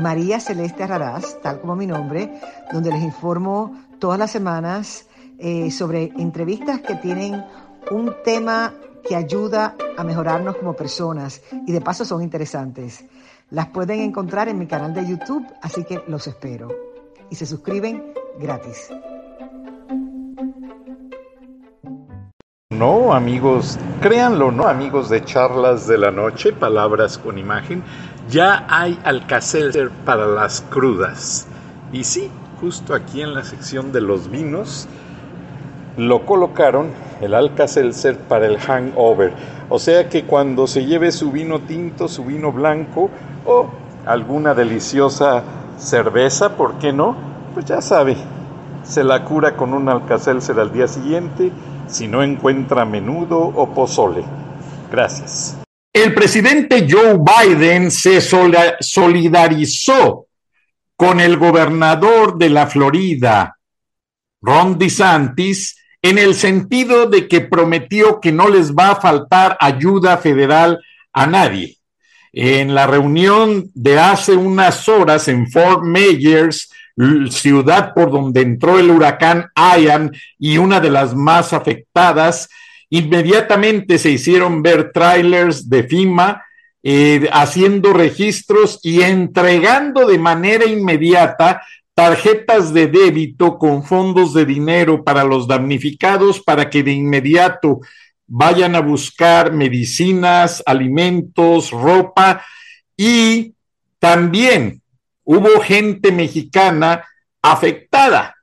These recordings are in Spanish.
María Celeste Raraz, tal como mi nombre, donde les informo todas las semanas eh, sobre entrevistas que tienen un tema que ayuda a mejorarnos como personas y de paso son interesantes. Las pueden encontrar en mi canal de YouTube, así que los espero. Y se suscriben gratis. No, amigos, créanlo, ¿no? Amigos de charlas de la noche, palabras con imagen, ya hay Alcacelser para las crudas. Y sí, justo aquí en la sección de los vinos lo colocaron el Alcacelser para el hangover. O sea que cuando se lleve su vino tinto, su vino blanco o alguna deliciosa cerveza, ¿por qué no? Pues ya sabe, se la cura con un Alcacelser al día siguiente si no encuentra menudo o pozole. Gracias. El presidente Joe Biden se solidarizó con el gobernador de la Florida, Ron DeSantis, en el sentido de que prometió que no les va a faltar ayuda federal a nadie. En la reunión de hace unas horas en Fort Myers, ciudad por donde entró el huracán Ian y una de las más afectadas, inmediatamente se hicieron ver trailers de FIMA eh, haciendo registros y entregando de manera inmediata tarjetas de débito con fondos de dinero para los damnificados para que de inmediato vayan a buscar medicinas, alimentos, ropa. Y también hubo gente mexicana afectada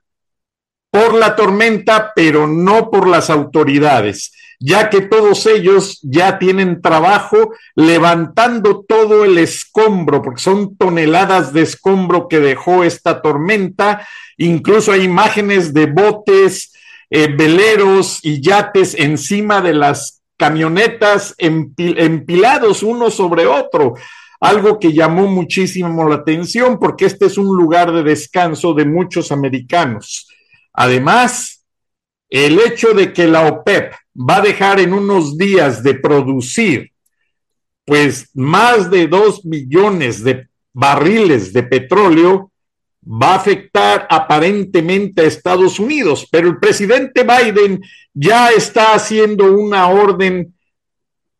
por la tormenta, pero no por las autoridades, ya que todos ellos ya tienen trabajo levantando todo el escombro, porque son toneladas de escombro que dejó esta tormenta. Incluso hay imágenes de botes, eh, veleros y yates encima de las camionetas empilados uno sobre otro algo que llamó muchísimo la atención porque este es un lugar de descanso de muchos americanos. Además, el hecho de que la OPEP va a dejar en unos días de producir pues más de dos millones de barriles de petróleo va a afectar aparentemente a Estados Unidos, pero el presidente Biden ya está haciendo una orden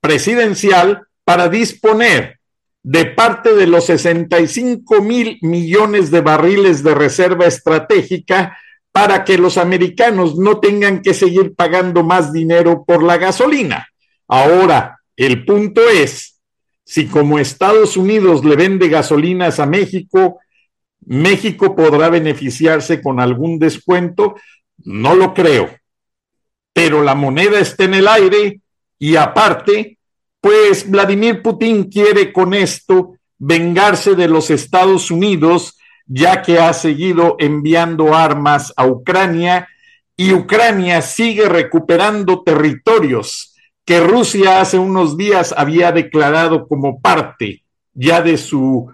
presidencial para disponer de parte de los 65 mil millones de barriles de reserva estratégica para que los americanos no tengan que seguir pagando más dinero por la gasolina. Ahora, el punto es, si como Estados Unidos le vende gasolinas a México, México podrá beneficiarse con algún descuento, no lo creo. Pero la moneda está en el aire y aparte, pues Vladimir Putin quiere con esto vengarse de los Estados Unidos, ya que ha seguido enviando armas a Ucrania y Ucrania sigue recuperando territorios que Rusia hace unos días había declarado como parte ya de su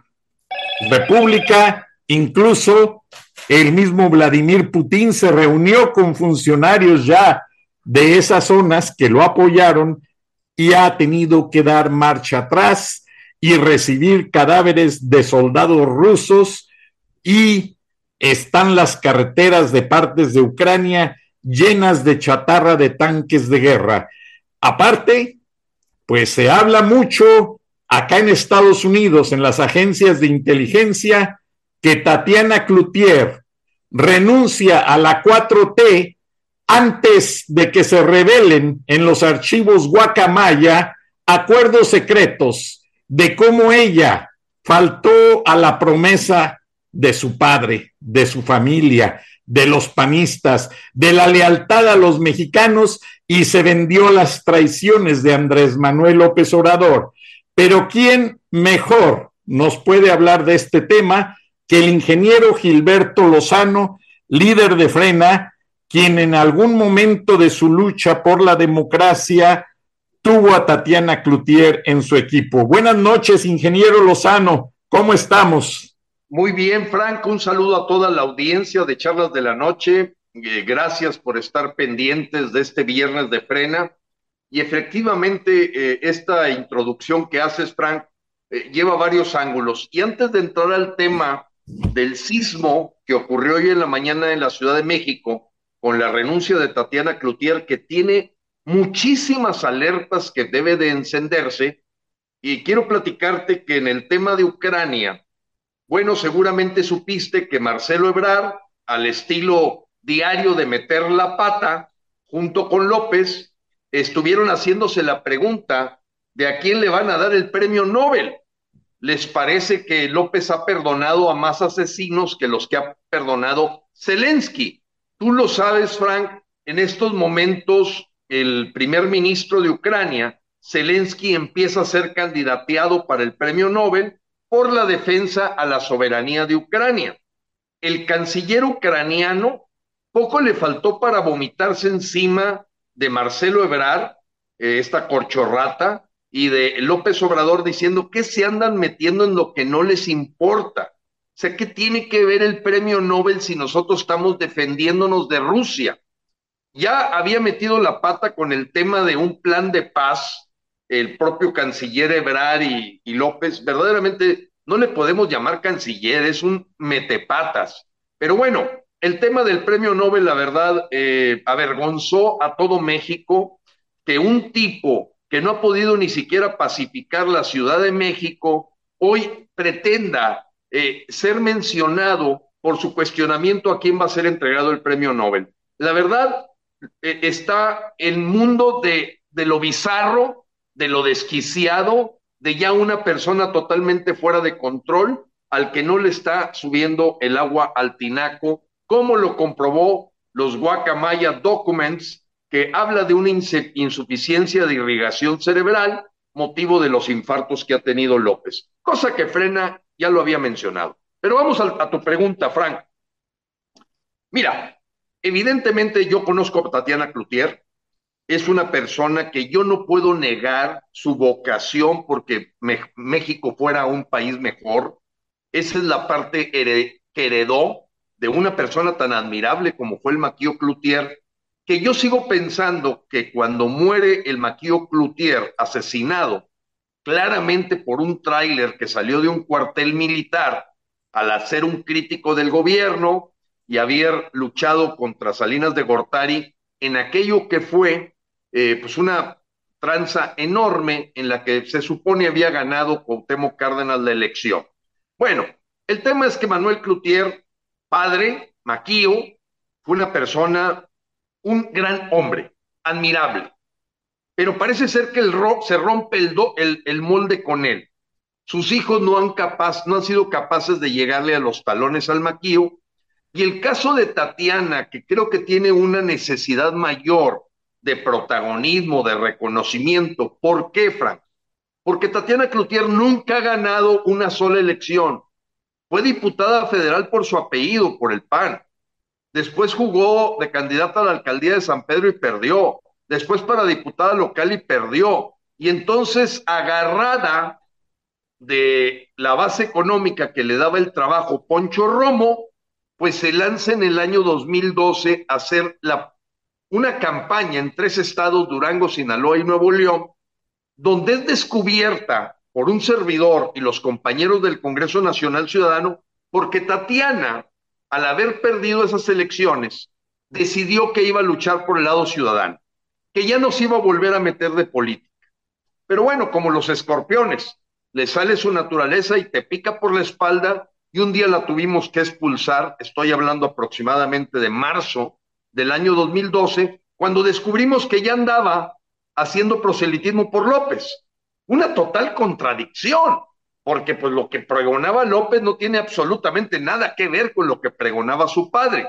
república. Incluso el mismo Vladimir Putin se reunió con funcionarios ya de esas zonas que lo apoyaron y ha tenido que dar marcha atrás y recibir cadáveres de soldados rusos y están las carreteras de partes de Ucrania llenas de chatarra de tanques de guerra. Aparte, pues se habla mucho acá en Estados Unidos, en las agencias de inteligencia, que Tatiana Cloutier renuncia a la 4T antes de que se revelen en los archivos Guacamaya acuerdos secretos de cómo ella faltó a la promesa de su padre, de su familia, de los panistas, de la lealtad a los mexicanos y se vendió las traiciones de Andrés Manuel López Obrador. Pero ¿quién mejor nos puede hablar de este tema que el ingeniero Gilberto Lozano, líder de Frena, quien en algún momento de su lucha por la democracia tuvo a Tatiana Cloutier en su equipo. Buenas noches, ingeniero Lozano, ¿cómo estamos? Muy bien, Franco, un saludo a toda la audiencia de Charlas de la Noche. Eh, gracias por estar pendientes de este viernes de Frena. Y efectivamente, eh, esta introducción que haces, Frank, eh, lleva varios ángulos. Y antes de entrar al tema del sismo que ocurrió hoy en la mañana en la Ciudad de México, con la renuncia de Tatiana Cloutier, que tiene muchísimas alertas que debe de encenderse. Y quiero platicarte que en el tema de Ucrania, bueno, seguramente supiste que Marcelo Ebrard, al estilo diario de meter la pata, junto con López, estuvieron haciéndose la pregunta de a quién le van a dar el premio Nobel. ¿Les parece que López ha perdonado a más asesinos que los que ha perdonado Zelensky? Tú lo sabes, Frank, en estos momentos el primer ministro de Ucrania, Zelensky, empieza a ser candidateado para el premio Nobel por la defensa a la soberanía de Ucrania. El canciller ucraniano poco le faltó para vomitarse encima de Marcelo Ebrard, eh, esta corchorrata, y de López Obrador diciendo que se andan metiendo en lo que no les importa. O sea, ¿qué tiene que ver el premio Nobel si nosotros estamos defendiéndonos de Rusia? Ya había metido la pata con el tema de un plan de paz, el propio canciller Ebrard y, y López, verdaderamente no le podemos llamar canciller, es un metepatas. Pero bueno, el tema del premio Nobel, la verdad, eh, avergonzó a todo México que un tipo que no ha podido ni siquiera pacificar la Ciudad de México, hoy pretenda eh, ser mencionado por su cuestionamiento a quién va a ser entregado el premio Nobel. La verdad, eh, está el mundo de, de lo bizarro, de lo desquiciado, de ya una persona totalmente fuera de control, al que no le está subiendo el agua al tinaco como lo comprobó los Guacamaya Documents, que habla de una insuficiencia de irrigación cerebral, motivo de los infartos que ha tenido López, cosa que frena, ya lo había mencionado. Pero vamos a, tu pregunta, Frank. Mira, evidentemente yo conozco a Tatiana Cloutier, es una persona que yo no puedo negar su vocación porque México fuera un país mejor. Esa es la parte que heredó de una persona tan admirable como fue el Maquio Cloutier, que yo sigo pensando que cuando muere el Maquio Cloutier asesinado claramente por un tráiler que salió de un cuartel militar al hacer un crítico del gobierno y haber luchado contra Salinas de Gortari en aquello que fue eh, pues una tranza enorme en la que se supone había ganado Cuauhtémoc Cárdenas la elección. Bueno, el tema es que Manuel Cloutier padre, Maquío, fue una persona, un gran hombre, admirable. Pero parece ser que el se rompe el, el, molde con él. Sus hijos no han, no han sido capaces de llegarle a los talones al Maquío. Y el caso de Tatiana, que creo que tiene una necesidad mayor de protagonismo, de reconocimiento. ¿Por qué, Frank? Porque Tatiana Cloutier nunca ha ganado una sola elección. Fue diputada federal por su apellido, por el PAN. Después jugó de candidata a la alcaldía de San Pedro y perdió. Después para diputada local y perdió. Y entonces, agarrada de la base económica que le daba el trabajo Poncho Romo, pues se lanza en el año 2012 a hacer la, una campaña en tres estados, Durango, Sinaloa y Nuevo León, donde es descubierta por un servidor y los compañeros del Congreso Nacional Ciudadano, porque Tatiana, al haber perdido esas elecciones, decidió que iba a luchar por el lado ciudadano, que ya no se iba a volver a meter de política. Pero bueno, como los escorpiones, le sale su naturaleza y te pica por la espalda y un día la tuvimos que expulsar, estoy hablando aproximadamente de marzo del año 2012, cuando descubrimos que ya andaba haciendo proselitismo por López una total contradicción, porque pues lo que pregonaba López no tiene absolutamente nada que ver con lo que pregonaba su padre.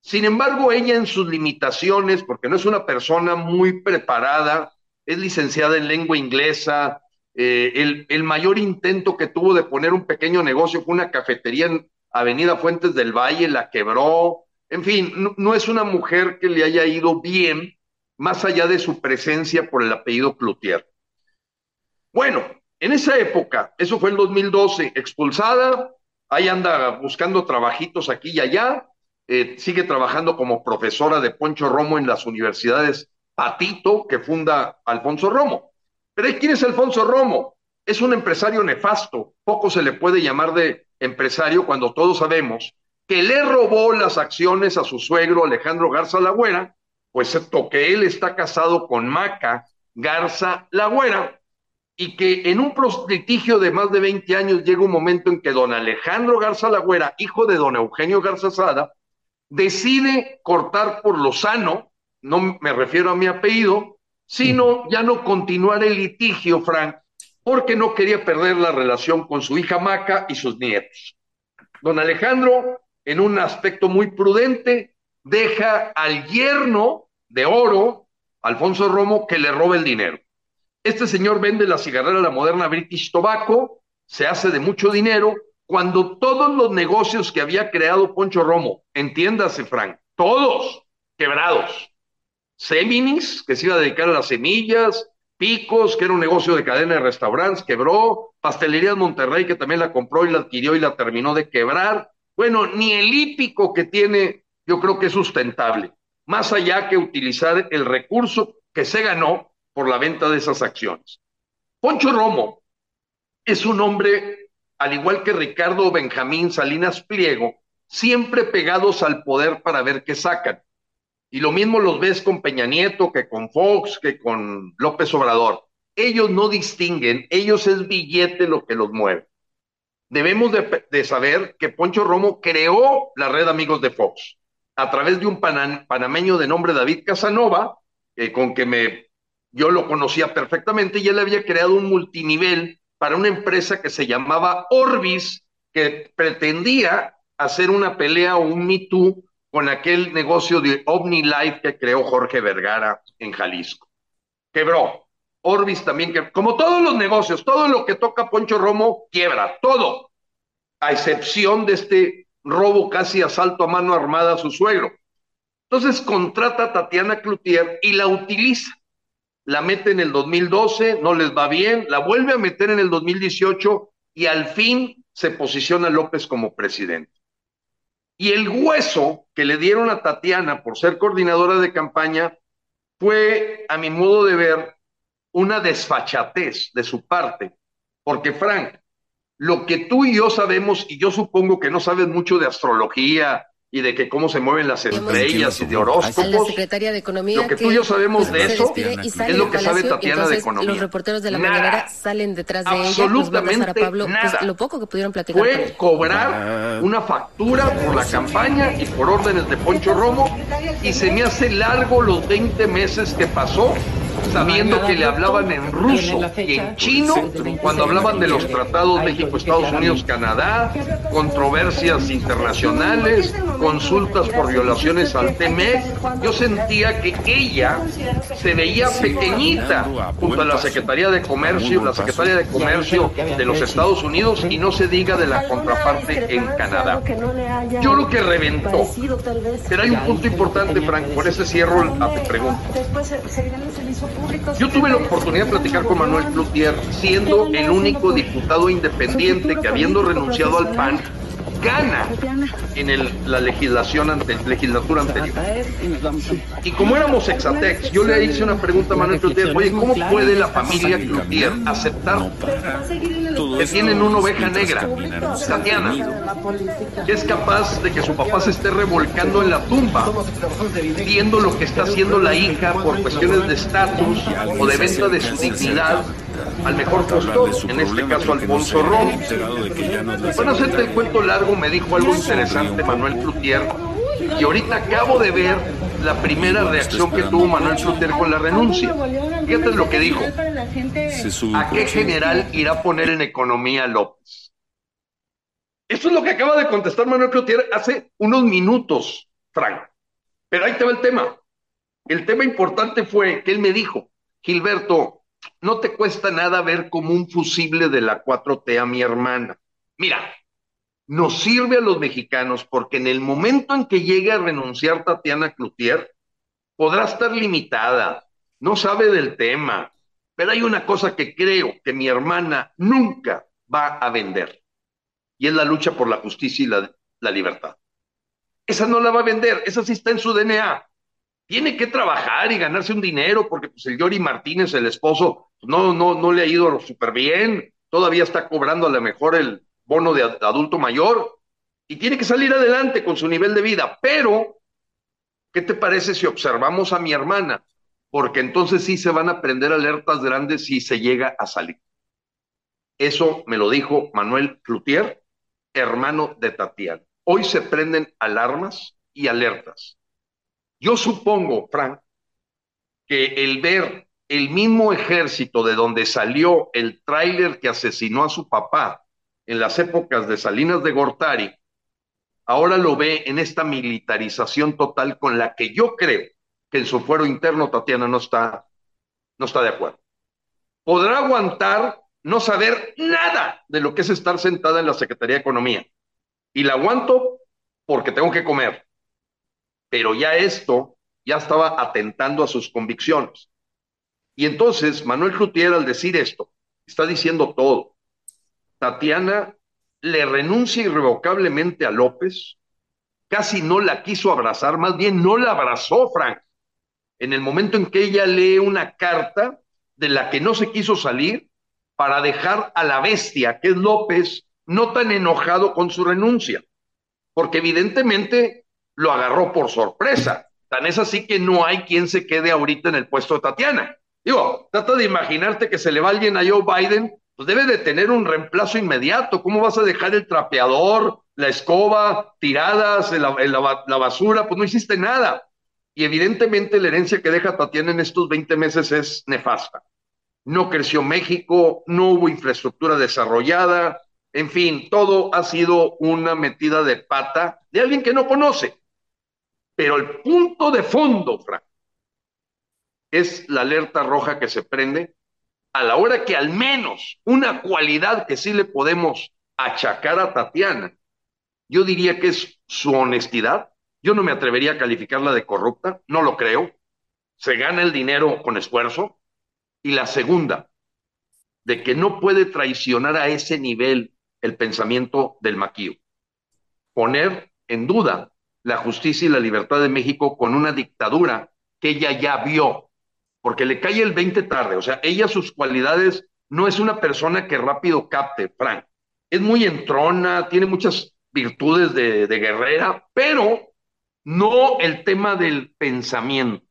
Sin embargo, ella en sus limitaciones, porque no es una persona muy preparada, es licenciada en lengua inglesa, eh, el, mayor intento que tuvo de poner un pequeño negocio fue una cafetería Avenida Fuentes del Valle, la quebró, en fin, no, es una mujer que le haya ido bien, más allá de su presencia por el apellido Cloutier. Bueno, en esa época, eso fue el 2012, expulsada, ahí anda buscando trabajitos aquí y allá, eh, sigue trabajando como profesora de Poncho Romo en las universidades Patito, que funda Alfonso Romo. Pero ¿quién es Alfonso Romo? Es un empresario nefasto, poco se le puede llamar de empresario cuando todos sabemos que le robó las acciones a su suegro Alejandro Garza Lagüera, puesto que él está casado con Maca Garza Lagüera, y que en un litigio de más de 20 años llega un momento en que don Alejandro Garza Lagüera, hijo de don Eugenio Garza Sada, decide cortar por lo sano, no me refiero a mi apellido, sino ya no continuar el litigio, Frank, porque no quería perder la relación con su hija Maca y sus nietos. Don Alejandro, en un aspecto muy prudente, deja al yerno de oro, Alfonso Romo, que le robe el dinero. Este señor vende la cigarrera La Moderna British Tobacco, se hace de mucho dinero, cuando todos los negocios que había creado Poncho Romo, entiéndase, Frank, todos quebrados. Seminis, que se iba a dedicar a las semillas, Picos, que era un negocio de cadena de restaurantes, quebró, Pastelerías Monterrey, que también la compró y la adquirió y la terminó de quebrar. Bueno, ni el hípico que tiene, yo creo que es sustentable, más allá que utilizar el recurso que se ganó por la venta de esas acciones. Poncho Romo es un hombre, al igual que Ricardo Benjamín Salinas Pliego, siempre pegados al poder para ver qué sacan. Y lo mismo los ves con Peña Nieto, que con Fox, que con López Obrador. Ellos no distinguen, ellos es billete lo que los mueve. Debemos de, saber que Poncho Romo creó la red Amigos de Fox a través de un panameño de nombre David Casanova, eh, con que me yo lo conocía perfectamente y él había creado un multinivel para una empresa que se llamaba Orbis, que pretendía hacer una pelea o un Me Too con aquel negocio de OmniLife que creó Jorge Vergara en Jalisco. Quebró. Orbis también, que, como todos los negocios, todo lo que toca Poncho Romo quiebra, todo, a excepción de este robo casi asalto a mano armada a su suegro. Entonces contrata a Tatiana Cloutier y la utiliza la mete en el 2012, no les va bien, la vuelve a meter en el 2018 y al fin se posiciona López como presidente. Y el hueso que le dieron a Tatiana por ser coordinadora de campaña fue, a mi modo de ver, una desfachatez de su parte, porque Frank, lo que tú y yo sabemos, y yo supongo que no sabes mucho de astrología y de que cómo se mueven las estrellas y de horóscopos. La secretaria de Economía lo que, tú y yo sabemos de eso es lo que sabe Tatiana de Economía. Los reporteros de la mañanera salen detrás de ella. Absolutamente Pablo, pues, lo poco que pudieron platicar. Fue cobrar una factura por la campaña y por órdenes de Poncho Romo y se me hace largo los 20 meses que pasó sabiendo que le hablaban en ruso y en chino cuando hablaban de los tratados México, Estados Unidos, Canadá, controversias internacionales, consultas por violaciones al TME, yo sentía que ella se veía pequeñita junto a la Secretaría de Comercio, la Secretaría de Comercio de los Estados Unidos y no se diga de la contraparte en Canadá. Yo creo que reventó. Pero hay un punto importante, Frank, por ese cierro la pregunta. Yo tuve la oportunidad de platicar con Manuel Cloutier, siendo el único diputado independiente que habiendo renunciado al PAN, gana en la legislación ante, legislatura anterior. Y como éramos exatex, yo le hice una pregunta a Manuel Cloutier, oye, ¿cómo puede la familia Cloutier aceptar que tienen una oveja negra, Tatiana, que es capaz de que su papá se esté revolcando en la tumba, viendo lo que está haciendo la hija por cuestiones de estatus o de venta de su dignidad al mejor postor, en este caso Alfonso Ron. Bueno, hacerte el cuento largo, me dijo algo interesante Manuel Cloutier, y ahorita acabo de ver la primera reacción que tuvo Manuel Cloutier con la renuncia. Fíjate lo que dijo. ¿A qué general irá a poner en economía López? Eso es lo que acaba de contestar Manuel Cloutier hace unos minutos, Frank. Pero ahí te va el tema. El tema importante fue que él me dijo, Gilberto, no te cuesta nada ver como un fusible de la 4T a mi hermana. Mira, nos sirve a los mexicanos porque en el momento en que llegue a renunciar Tatiana Cloutier, podrá estar limitada, no sabe del tema, pero hay una cosa que creo que mi hermana nunca va a vender, y es la lucha por la justicia y la, libertad. Esa no la va a vender, esa sí está en su DNA. Tiene que trabajar y ganarse un dinero porque pues, el Yori Martínez, el esposo, no, no, no le ha ido súper bien, todavía está cobrando a lo mejor el bono de adulto mayor y tiene que salir adelante con su nivel de vida. Pero, ¿qué te parece si observamos a mi hermana? Porque entonces sí se van a prender alertas grandes si se llega a salir. Eso me lo dijo Manuel Cloutier, hermano de Tatiana. Hoy se prenden alarmas y alertas. Yo supongo, Frank, que el ver el mismo ejército de donde salió el tráiler que asesinó a su papá en las épocas de Salinas de Gortari, ahora lo ve en esta militarización total con la que yo creo que en su fuero interno Tatiana no está, no está de acuerdo. Podrá aguantar no saber nada de lo que es estar sentada en la Secretaría de Economía. Y la aguanto porque tengo que comer. Pero ya esto ya estaba atentando a sus convicciones. Y entonces Manuel Cloutier al decir esto, está diciendo todo. Tatiana le renuncia irrevocablemente a López, casi no la quiso abrazar, más bien no la abrazó, Frank. En el momento en que ella lee una carta de la que no se quiso salir para dejar a la bestia, que es López, no tan enojado con su renuncia, porque evidentemente lo agarró por sorpresa. Tan es así que no hay quien se quede ahorita en el puesto de Tatiana. Digo, trata de imaginarte que se le va alguien a Joe Biden, pues debe de tener un reemplazo inmediato. ¿Cómo vas a dejar el trapeador, la escoba, tiradas, la, la, basura? Pues no hiciste nada. Y evidentemente la herencia que deja Tatiana en estos 20 meses es nefasta. No creció México, no hubo infraestructura desarrollada, en fin, todo ha sido una metida de pata de alguien que no conoce. Pero el punto de fondo, Frank, es la alerta roja que se prende a la hora que al menos una cualidad que sí le podemos achacar a Tatiana, yo diría que es su honestidad. Yo no me atrevería a calificarla de corrupta, no lo creo. Se gana el dinero con esfuerzo. Y la segunda, de que no puede traicionar a ese nivel el pensamiento del maquillo. Poner en duda la justicia y la libertad de México con una dictadura que ella ya vio porque le cae el 20 tarde. O sea, ella sus cualidades no es una persona que rápido capte, Frank. Es muy entrona, tiene muchas virtudes de, de guerrera, pero no el tema del pensamiento.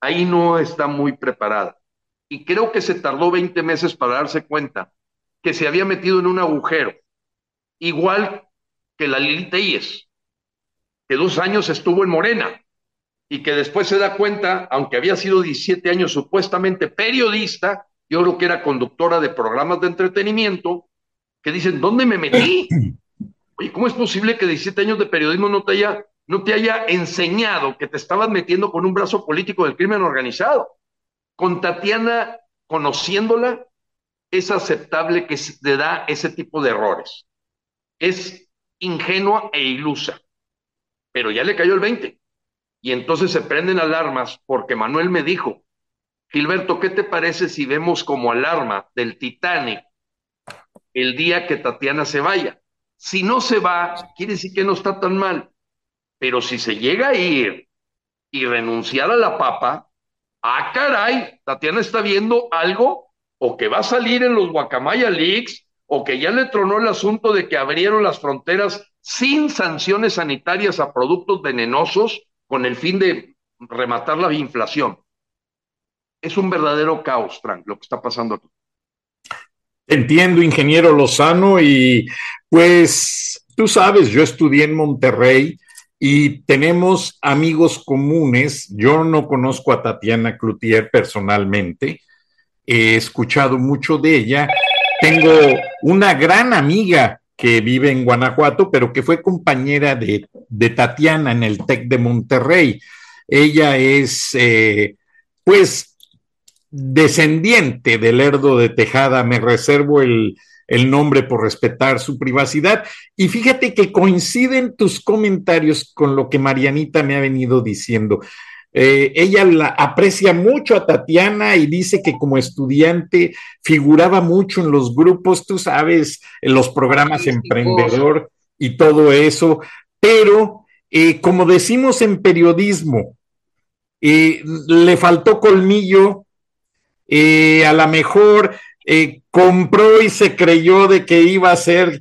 Ahí no está muy preparada. Y creo que se tardó 20 meses para darse cuenta que se había metido en un agujero, igual que la Lili Telles, que dos años estuvo en Morena y que después se da cuenta, aunque había sido 17 años supuestamente periodista, yo creo que era conductora de programas de entretenimiento, que dicen, ¿dónde me metí? Oye, ¿cómo es posible que 17 años de periodismo no te haya, no te haya enseñado que te estabas metiendo con un brazo político del crimen organizado? Con Tatiana, conociéndola, es aceptable que se da ese tipo de errores. Es ingenua e ilusa, pero ya le cayó el 20 y entonces se prenden alarmas porque Manuel me dijo, Gilberto, ¿qué te parece si vemos como alarma del Titanic el día que Tatiana se vaya? Si no se va, quiere decir que no está tan mal. Pero si se llega a ir y renunciar a la papa, ah, caray, Tatiana está viendo algo o que va a salir en los Guacamaya Leaks o que ya le tronó el asunto de que abrieron las fronteras sin sanciones sanitarias a productos venenosos con el fin de rematar la inflación. Es un verdadero caos, Frank, lo que está pasando aquí. Entiendo, ingeniero Lozano, y pues tú sabes, yo estudié en Monterrey y tenemos amigos comunes. Yo no conozco a Tatiana Cloutier personalmente, he escuchado mucho de ella. Tengo una gran amiga que vive en Guanajuato, pero que fue compañera de, Tatiana en el TEC de Monterrey. Ella es, eh, pues, descendiente del Lerdo de Tejada. Me reservo el, el nombre por respetar su privacidad. Y fíjate que coinciden tus comentarios con lo que Marianita me ha venido diciendo. Eh, ella la aprecia mucho a Tatiana y dice que como estudiante figuraba mucho en los grupos, tú sabes, en los programas emprendedor y todo eso, pero eh, como decimos en periodismo, eh, le faltó colmillo, a lo mejor compró y se creyó de que iba a ser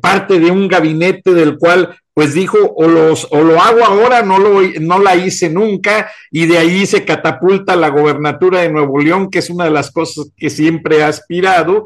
parte de un gabinete del cual pues dijo, o, los, o lo hago ahora, no, lo, no la hice nunca, y de ahí se catapulta la gobernatura de Nuevo León, que es una de las cosas que siempre ha aspirado.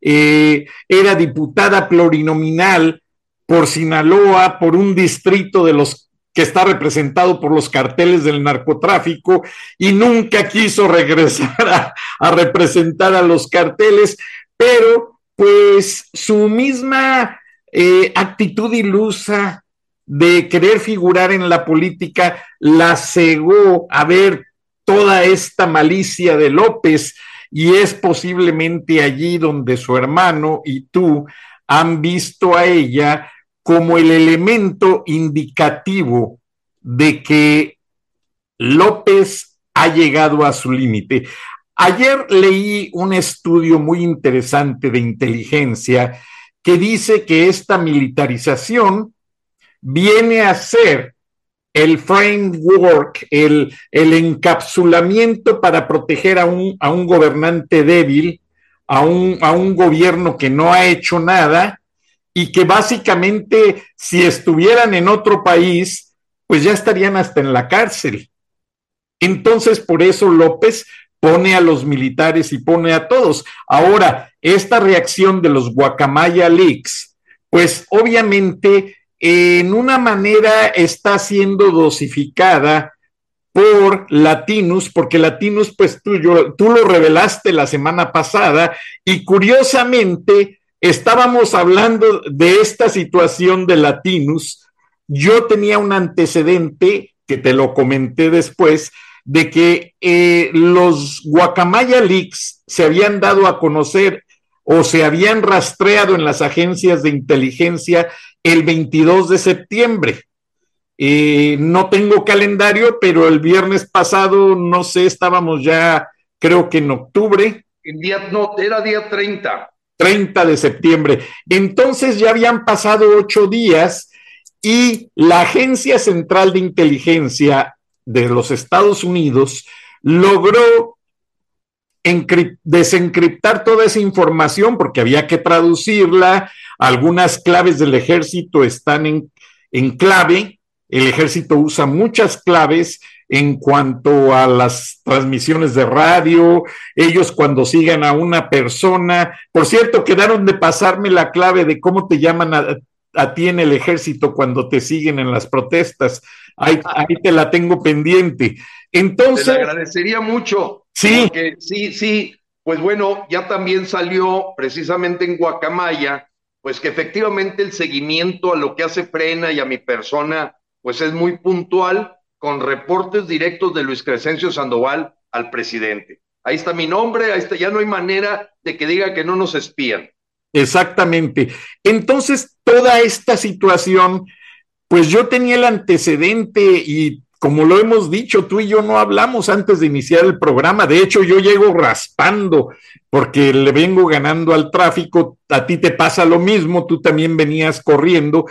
Eh, era diputada plurinominal por Sinaloa, por un distrito de los que está representado por los carteles del narcotráfico y nunca quiso regresar a representar a los carteles, pero pues su misma eh, actitud ilusa, de querer figurar en la política la cegó a ver toda esta malicia de López y es posiblemente allí donde su hermano y tú han visto a ella como el elemento indicativo de que López ha llegado a su límite. Ayer leí un estudio muy interesante de inteligencia que dice que esta militarización viene a ser el framework, el, el encapsulamiento para proteger a un, a un gobernante débil, a un, a un gobierno que no ha hecho nada y que básicamente si estuvieran en otro país, pues ya estarían hasta en la cárcel. Entonces, por eso López pone a los militares y pone a todos. Ahora, esta reacción de los Guacamaya Leaks, pues obviamente en una manera está siendo dosificada por Latinus, porque Latinus, pues tú, tú lo revelaste la semana pasada y curiosamente estábamos hablando de esta situación de Latinus. Yo tenía un antecedente, que te lo comenté después, de que eh, los Guacamaya Leaks se habían dado a conocer o se habían rastreado en las agencias de inteligencia el 22 de septiembre. Eh, no tengo calendario, pero el viernes pasado, no sé, estábamos ya, creo que en octubre. En día, no, era día 30. 30 de septiembre. Entonces ya habían pasado ocho días y la Agencia Central de Inteligencia de los Estados Unidos logró desencriptar toda esa información porque había que traducirla, algunas claves del ejército están en, en clave, el ejército usa muchas claves en cuanto a las transmisiones de radio, ellos cuando sigan a una persona, por cierto, quedaron de pasarme la clave de cómo te llaman a, a ti en el ejército cuando te siguen en las protestas. Ahí, ahí te la tengo pendiente. Entonces. Te agradecería mucho. Sí. sí, sí. Pues bueno, ya también salió precisamente en Guacamaya, pues que efectivamente el seguimiento a lo que hace Frena y a mi persona, pues es muy puntual, con reportes directos de Luis Crescencio Sandoval al presidente. Ahí está mi nombre, ahí está, ya no hay manera de que diga que no nos espían. Exactamente. Entonces, toda esta situación, pues yo tenía el antecedente y como lo hemos dicho, tú y yo no hablamos antes de iniciar el programa. De hecho, yo llego raspando porque le vengo ganando al tráfico. A ti te pasa lo mismo, tú también venías corriendo.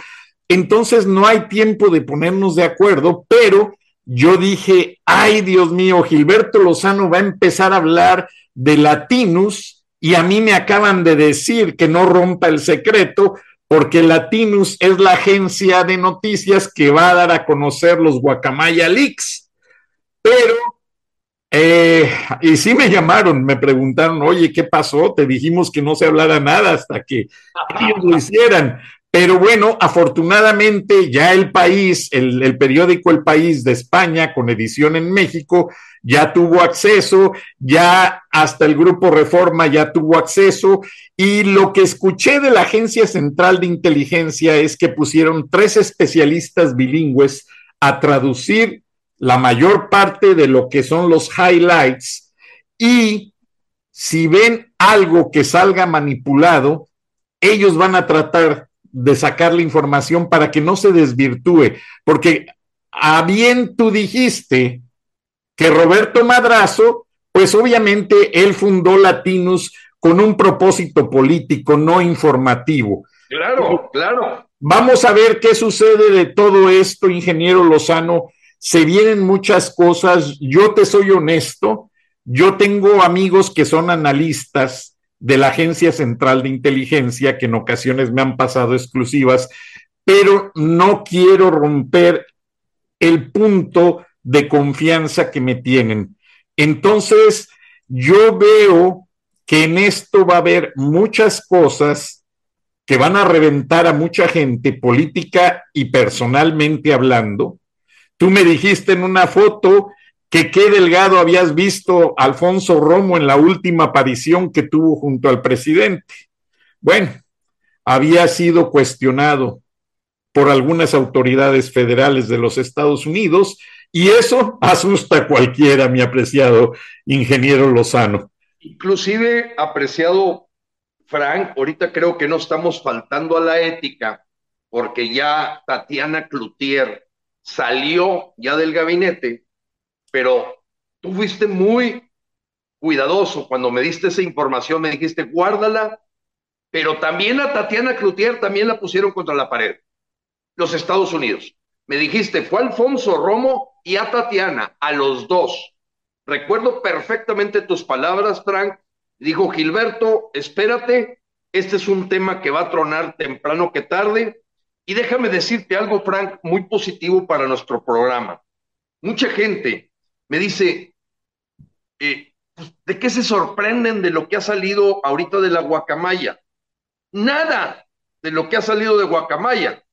Entonces no hay tiempo de ponernos de acuerdo, pero yo dije, ay Dios mío, Gilberto Lozano va a empezar a hablar de Latinus y a mí me acaban de decir que no rompa el secreto porque Latinus es la agencia de noticias que va a dar a conocer los Guacamaya Leaks. Pero, eh, y sí me llamaron, me preguntaron, oye, ¿qué pasó? Te dijimos que no se hablara nada hasta que ellos lo hicieran. Pero bueno, afortunadamente ya el país, el, periódico El País de España, con edición en México, ya tuvo acceso, ya hasta el grupo Reforma ya tuvo acceso, y lo que escuché de la Agencia Central de Inteligencia es que pusieron tres especialistas bilingües a traducir la mayor parte de lo que son los highlights. Y si ven algo que salga manipulado, ellos van a tratar de sacar la información para que no se desvirtúe, porque a bien tú dijiste que Roberto Madrazo, pues obviamente él fundó Latinus con un propósito político, no informativo. Claro, claro. Vamos a ver qué sucede de todo esto, ingeniero Lozano. Se vienen muchas cosas. Yo te soy honesto. Yo tengo amigos que son analistas de la Agencia Central de Inteligencia, que en ocasiones me han pasado exclusivas, pero no quiero romper el punto de confianza que me tienen. Entonces, yo veo que en esto va a haber muchas cosas que van a reventar a mucha gente política y personalmente hablando. Tú me dijiste en una foto que qué delgado habías visto Alfonso Romo en la última aparición que tuvo junto al presidente. Bueno, había sido cuestionado por algunas autoridades federales de los Estados Unidos y eso asusta a cualquiera, mi apreciado ingeniero Lozano. Inclusive, apreciado Frank, ahorita creo que no estamos faltando a la ética porque ya Tatiana Cloutier salió ya del gabinete, pero tú fuiste muy cuidadoso cuando me diste esa información, me dijiste, guárdala, pero también a Tatiana Cloutier también la pusieron contra la pared, los Estados Unidos. Me dijiste, fue Alfonso Romo y a Tatiana, a los dos. Recuerdo perfectamente tus palabras, Frank, Dijo Gilberto, espérate, este es un tema que va a tronar temprano que tarde. Y déjame decirte algo, Frank, muy positivo para nuestro programa. Mucha gente me dice, eh, pues, ¿de qué se sorprenden de lo que ha salido ahorita de la guacamaya? Nada de lo que ha salido de guacamaya.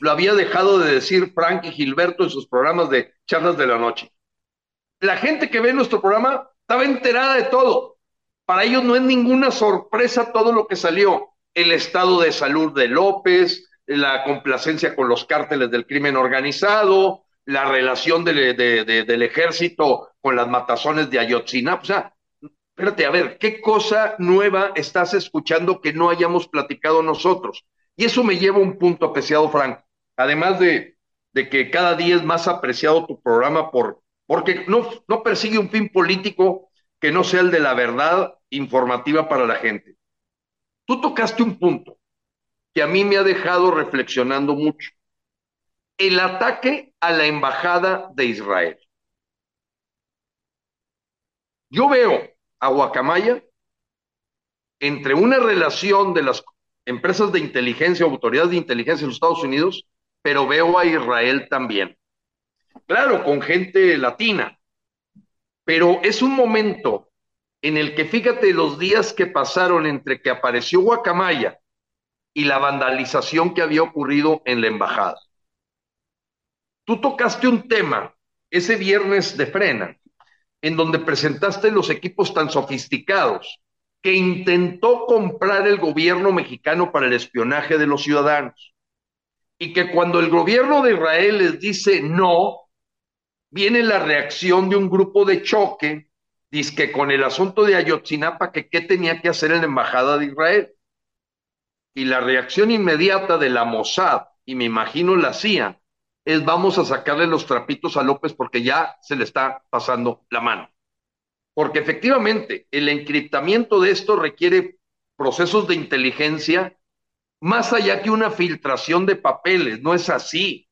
Lo había dejado de decir Frank y Gilberto en sus programas de de la noche. La gente que ve nuestro programa estaba enterada de todo para ellos no es ninguna sorpresa todo lo que salió. El estado de salud de López, la complacencia con los cárteles del crimen organizado, la relación del ejército con las matazones de Ayotzinapa. O sea, espérate, a ver, ¿qué cosa nueva estás escuchando que no hayamos platicado nosotros? Y eso me lleva a un punto apreciado, Frank. Además de, de que cada día es más apreciado tu programa por, porque no, no persigue un fin político, que no sea el de la verdad informativa para la gente. Tú tocaste un punto que a mí me ha dejado reflexionando mucho. El ataque a la embajada de Israel. Yo veo a Guacamaya entre una relación de las empresas de inteligencia, autoridades de inteligencia de los Estados Unidos, pero veo a Israel también. Claro, con gente latina, pero es un momento en el que fíjate los días que pasaron entre que apareció Guacamaya y la vandalización que había ocurrido en la embajada. Tú tocaste un tema ese viernes de frena, en donde presentaste los equipos tan sofisticados que intentó comprar el gobierno mexicano para el espionaje de los ciudadanos. Y que cuando el gobierno de Israel les dice no, viene la reacción de un grupo de choque, dice con el asunto de Ayotzinapa, que qué tenía que hacer en la embajada de Israel. Y la reacción inmediata de la Mossad, y me imagino la CIA, es vamos a sacarle los trapitos a López porque ya se le está pasando la mano. Porque efectivamente el encriptamiento de esto requiere procesos de inteligencia más allá que una filtración de papeles, no es así.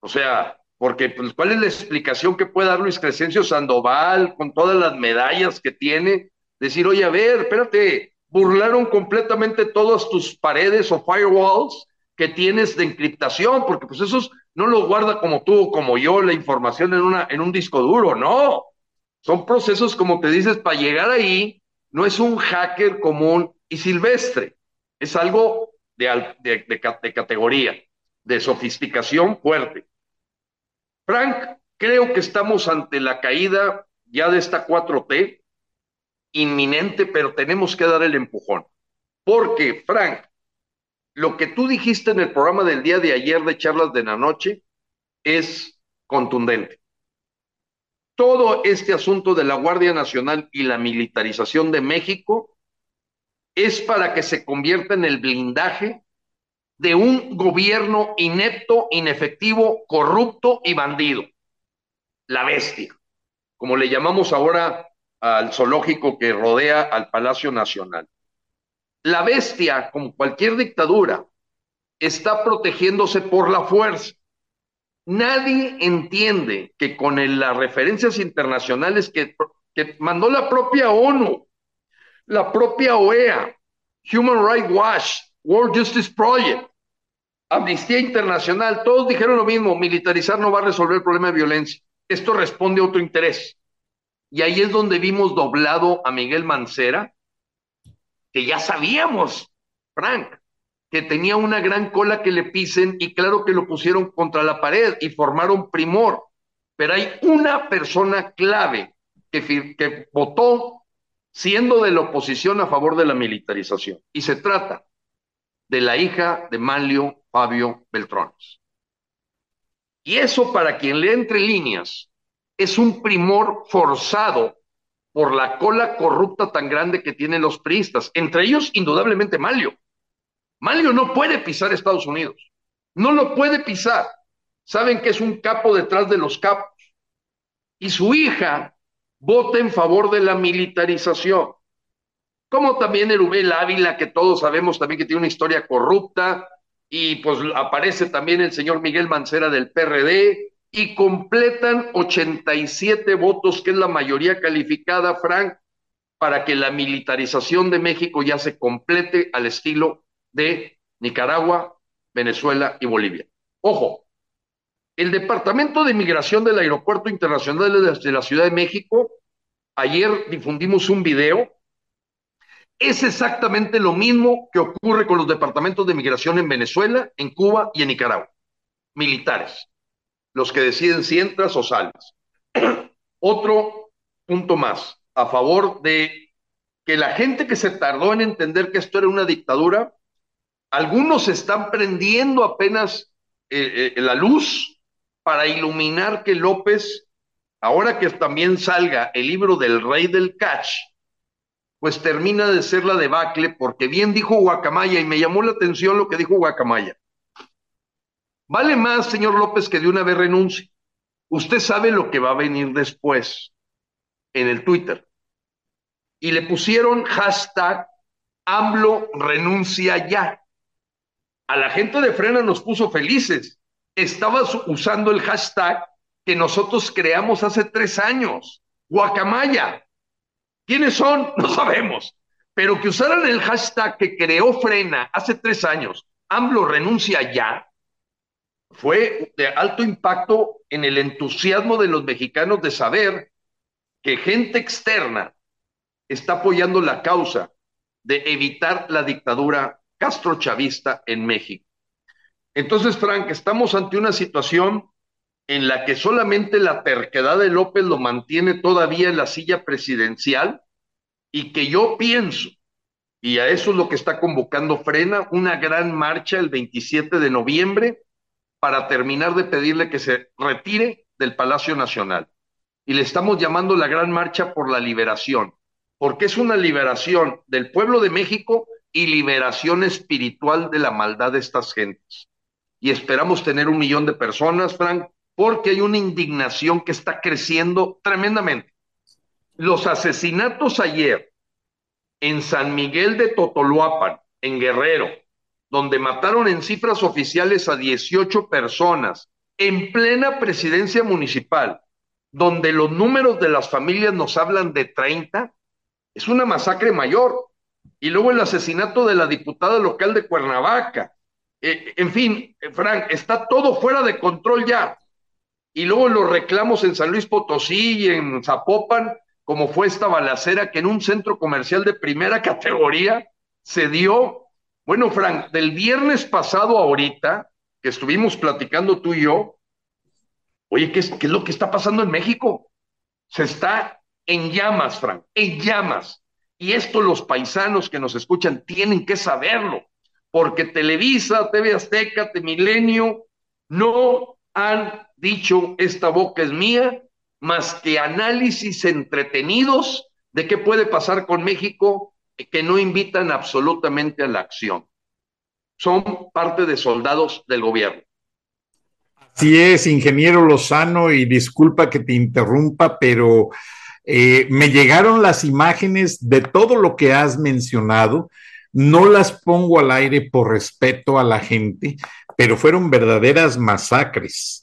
O sea, porque pues, ¿cuál es la explicación que puede dar Luis Crescencio Sandoval con todas las medallas que tiene? Decir, oye, a ver, espérate, burlaron completamente todas tus paredes o firewalls que tienes de encriptación, porque pues esos no los guarda como tú o como yo la información en, una, en un disco duro, no. Son procesos, como te dices, para llegar ahí, no es un hacker común y silvestre, es algo de, categoría, de sofisticación fuerte. Frank, creo que estamos ante la caída ya de esta 4T inminente, pero tenemos que dar el empujón. Porque, Frank, lo que tú dijiste en el programa del día de ayer de charlas de la noche es contundente. todo este asunto de la Guardia Nacional y la militarización de México es para que se convierta en el blindaje de un gobierno inepto, inefectivo, corrupto y bandido. La bestia, como le llamamos ahora al zoológico que rodea al Palacio Nacional. La bestia, como cualquier dictadura, está protegiéndose por la fuerza. Nadie entiende que con las referencias internacionales que, mandó la propia ONU, la propia OEA, Human Rights Watch, World Justice Project, Amnistía Internacional, todos dijeron lo mismo, militarizar no va a resolver el problema de violencia. Esto responde a otro interés. Y ahí es donde vimos doblado a Miguel Mancera, que ya sabíamos, Frank, que tenía una gran cola que le pisen y claro que lo pusieron contra la pared y formaron primor. Pero hay una persona clave que, que votó siendo de la oposición a favor de la militarización. Y se trata de la hija de Manlio Fabio Beltrones. Y eso para quien le entre líneas es un primor forzado por la cola corrupta tan grande que tienen los priistas, entre ellos indudablemente Manlio. Manlio no puede pisar Estados Unidos. No lo puede pisar. Saben que es un capo detrás de los capos. Y su hija vota en favor de la militarización. Como también Erubel Ávila, que todos sabemos también que tiene una historia corrupta. Y pues aparece también el señor Miguel Mancera del PRD. Y completan 87 votos, que es la mayoría calificada, Frank, para que la militarización de México ya se complete al estilo de Nicaragua, Venezuela y Bolivia. Ojo, el Departamento de Migración del Aeropuerto Internacional de la Ciudad de México, ayer difundimos un video, es exactamente lo mismo que ocurre con los departamentos de migración en Venezuela, en Cuba y en Nicaragua. Militares, los que deciden si entras o sales. Otro punto más, a favor de que la gente que se tardó en entender que esto era una dictadura, algunos están prendiendo apenas eh, eh, la luz para iluminar que López, ahora que también salga el libro del rey del catch, pues termina de ser la debacle, porque bien dijo Guacamaya, y me llamó la atención lo que dijo Guacamaya. Vale más, señor López, que de una vez renuncie. Usted sabe lo que va a venir después en el Twitter. Y le pusieron hashtag AMLO renuncia ya a la gente de Frena nos puso felices. Estaba usando el hashtag que nosotros creamos hace tres años, Guacamaya. ¿Quiénes son? No sabemos. Pero que usaran el hashtag que creó Frena hace tres años, AMLO renuncia ya, fue de alto impacto en el entusiasmo de los mexicanos de saber que gente externa está apoyando la causa de evitar la dictadura castro-chavista en México. Entonces, Frank, estamos ante una situación en la que solamente la terquedad de López lo mantiene todavía en la silla presidencial y que yo pienso, y a eso es lo que está convocando Frena, una gran marcha el 27 de noviembre para terminar de pedirle que se retire del Palacio Nacional. Y le estamos llamando la gran marcha por la liberación, porque es una liberación del pueblo de México y liberación espiritual de la maldad de estas gentes. Y esperamos tener un millón de personas, Frank, porque hay una indignación que está creciendo tremendamente. Los asesinatos ayer en San Miguel de Totoluapan, en Guerrero, donde mataron en cifras oficiales a 18 personas, en plena presidencia municipal, donde los números de las familias nos hablan de 30, es una masacre mayor y luego el asesinato de la diputada local de Cuernavaca. Eh, en fin, Frank, está todo fuera de control ya. Y luego los reclamos en San Luis Potosí y en Zapopan, como fue esta balacera que en un centro comercial de primera categoría se dio. Bueno, Frank, del viernes pasado ahorita, que estuvimos platicando tú y yo, oye, ¿qué es, qué es lo que está pasando en México? Se está en llamas, Frank, en llamas. Y esto los paisanos que nos escuchan tienen que saberlo, porque Televisa, TV Azteca, Milenio no han dicho esta boca es mía más que análisis entretenidos de qué puede pasar con México que no invitan absolutamente a la acción. Son parte de soldados del gobierno. Así es, ingeniero Lozano, y disculpa que te interrumpa, pero eh, me llegaron las imágenes de todo lo que has mencionado. No las pongo al aire por respeto a la gente, pero fueron verdaderas masacres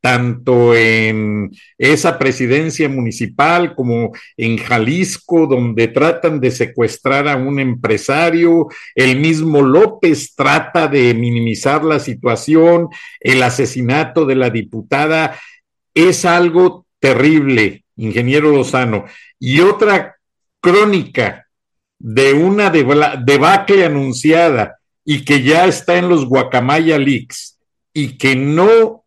tanto en esa presidencia municipal como en Jalisco, donde tratan de secuestrar a un empresario, el mismo López trata de minimizar la situación, el asesinato de la diputada, es algo terrible, ingeniero Lozano. Y otra crónica de una debacle anunciada y que ya está en los Guacamaya Leaks y que no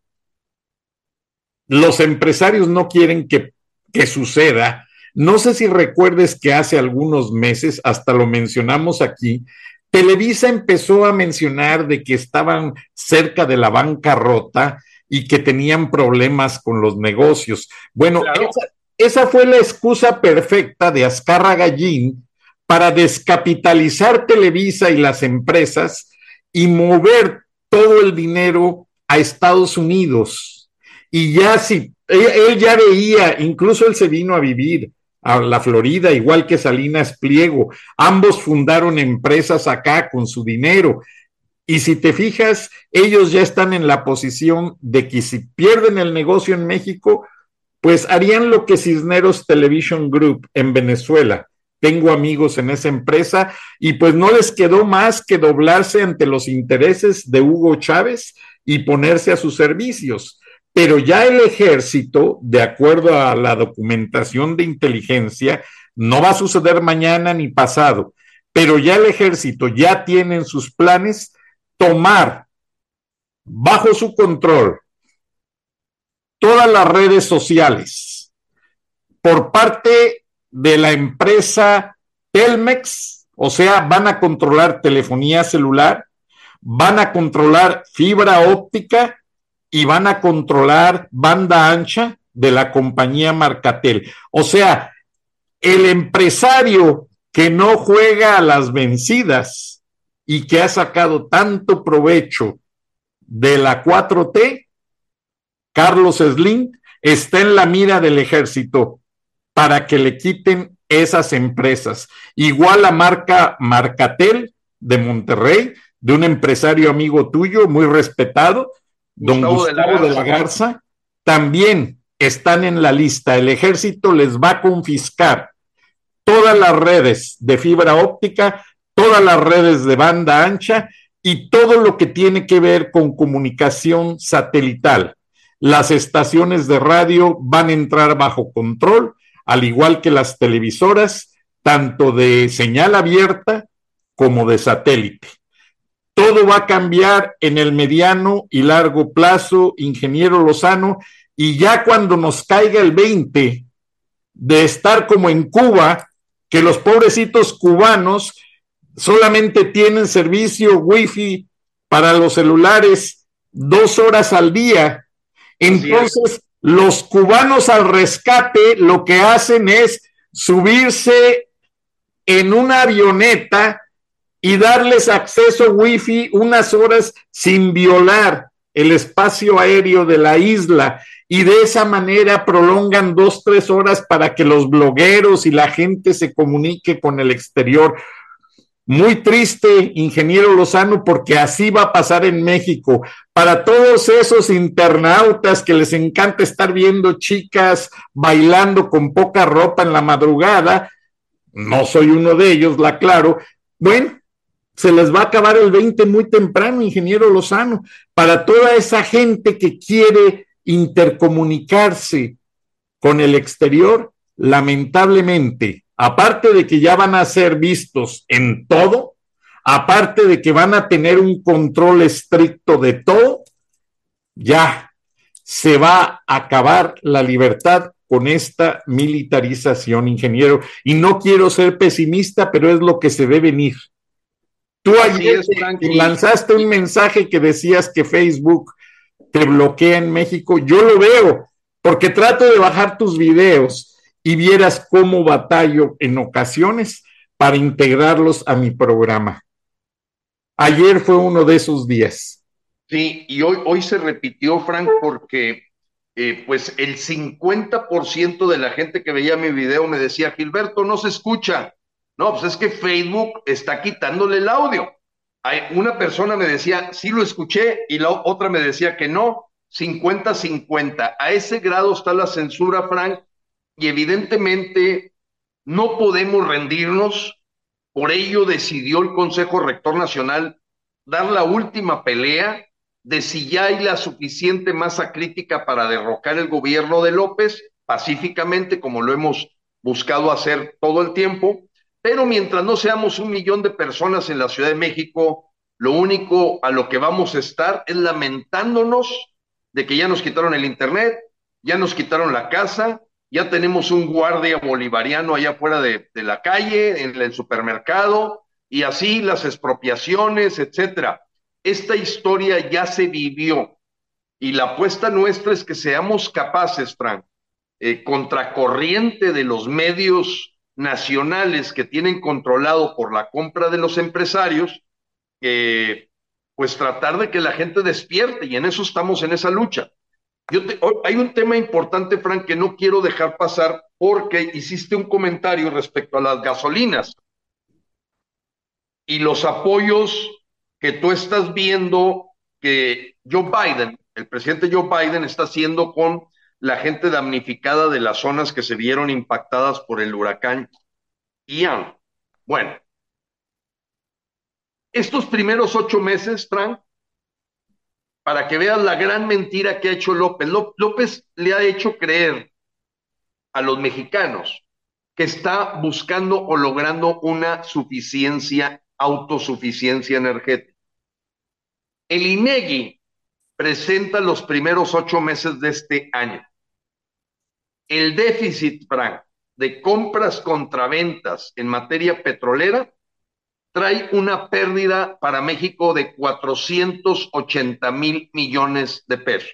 los empresarios no quieren que, suceda. No sé si recuerdes que hace algunos meses, hasta lo mencionamos aquí, Televisa empezó a mencionar de que estaban cerca de la bancarrota y que tenían problemas con los negocios. Bueno, esa, esa, fue la excusa perfecta de Azcarra Gallín para descapitalizar Televisa y las empresas y mover todo el dinero a Estados Unidos y ya si, él, ya veía, incluso él se vino a vivir a la Florida, igual que Salinas Pliego. Ambos fundaron empresas acá con su dinero. Y si te fijas, ellos ya están en la posición de que si pierden el negocio en México, pues harían lo que Cisneros Television Group en Venezuela. Tengo amigos en esa empresa y pues no les quedó más que doblarse ante los intereses de Hugo Chávez y ponerse a sus servicios. Pero ya el ejército, de acuerdo a la documentación de inteligencia, no va a suceder mañana ni pasado, pero ya el ejército ya tiene en sus planes tomar bajo su control todas las redes sociales por parte de la empresa Telmex, o sea, van a controlar telefonía celular, van a controlar fibra óptica y van a controlar banda ancha de la compañía Marcatel. O sea, el empresario que no juega a las vencidas y que ha sacado tanto provecho de la 4T, Carlos Slim, está en la mira del ejército para que le quiten esas empresas. Igual la marca Marcatel de Monterrey, de un empresario amigo tuyo, muy respetado, don Gustavo, de, la Garza, también están en la lista. El ejército les va a confiscar todas las redes de fibra óptica, todas las redes de banda ancha y todo lo que tiene que ver con comunicación satelital. Las estaciones de radio van a entrar bajo control, al igual que las televisoras, tanto de señal abierta como de satélite. Todo va a cambiar en el mediano y largo plazo, ingeniero Lozano, y ya cuando nos caiga el 20 de estar como en Cuba, que los pobrecitos cubanos solamente tienen servicio wifi para los celulares dos horas al día. Entonces, los cubanos al rescate lo que hacen es subirse en una avioneta y darles acceso wifi unas horas sin violar el espacio aéreo de la isla y de esa manera prolongan dos, tres horas para que los blogueros y la gente se comunique con el exterior. Muy triste, ingeniero Lozano, porque así va a pasar en México. Para todos esos internautas que les encanta estar viendo chicas bailando con poca ropa en la madrugada, no soy uno de ellos, la aclaro. Bueno, se les va a acabar el 20 muy temprano, ingeniero Lozano, para toda esa gente que quiere intercomunicarse con el exterior, lamentablemente, aparte de que ya van a ser vistos en todo, aparte de que van a tener un control estricto de todo, ya se va a acabar la libertad con esta militarización, ingeniero. Y no quiero ser pesimista, pero es lo que se ve venir. Tú ayer lanzaste un mensaje que decías que Facebook te bloquea en México. Yo lo veo. porque trato de bajar tus videos y vieras cómo batallo en ocasiones para integrarlos a mi programa. Ayer fue uno de esos días. Sí, y hoy, hoy se repitió, Frank, porque eh, pues el 50% de la gente que veía mi video me decía, Gilberto, no se escucha. No, pues es que Facebook está quitándole el audio. Hay, una persona me decía, sí lo escuché, y la otra me decía que no, 50-50. A ese grado está la censura, Frank, y evidentemente no podemos rendirnos. Por ello decidió el Consejo Rector Nacional dar la última pelea de si ya hay la suficiente masa crítica para derrocar el gobierno de López pacíficamente, como lo hemos buscado hacer todo el tiempo, pero mientras no seamos un millón de personas en la Ciudad de México, lo único a lo que vamos a estar es lamentándonos de que ya nos quitaron el Internet, ya nos quitaron la casa, ya tenemos un guardia bolivariano allá afuera de, la calle, en el supermercado, y así las expropiaciones, etcétera esta historia ya se vivió y la apuesta nuestra es que seamos capaces, Frank, eh, contracorriente de los medios nacionales que tienen controlado por la compra de los empresarios, pues tratar de que la gente despierte y en eso estamos en esa lucha. Yo hay un tema importante, Frank, que no quiero dejar pasar porque hiciste un comentario respecto a las gasolinas y los apoyos que tú estás viendo que Joe Biden, el presidente Joe Biden está haciendo con la gente damnificada de las zonas que se vieron impactadas por el huracán Ian. Bueno, estos primeros ocho meses, Frank, para que veas la gran mentira que ha hecho López. López le ha hecho creer a los mexicanos que está buscando o logrando una suficiencia, autosuficiencia energética. El INEGI presenta los primeros ocho meses de este año. El déficit, Frank, de compras contra ventas en materia petrolera trae una pérdida para México de 480 mil millones de pesos.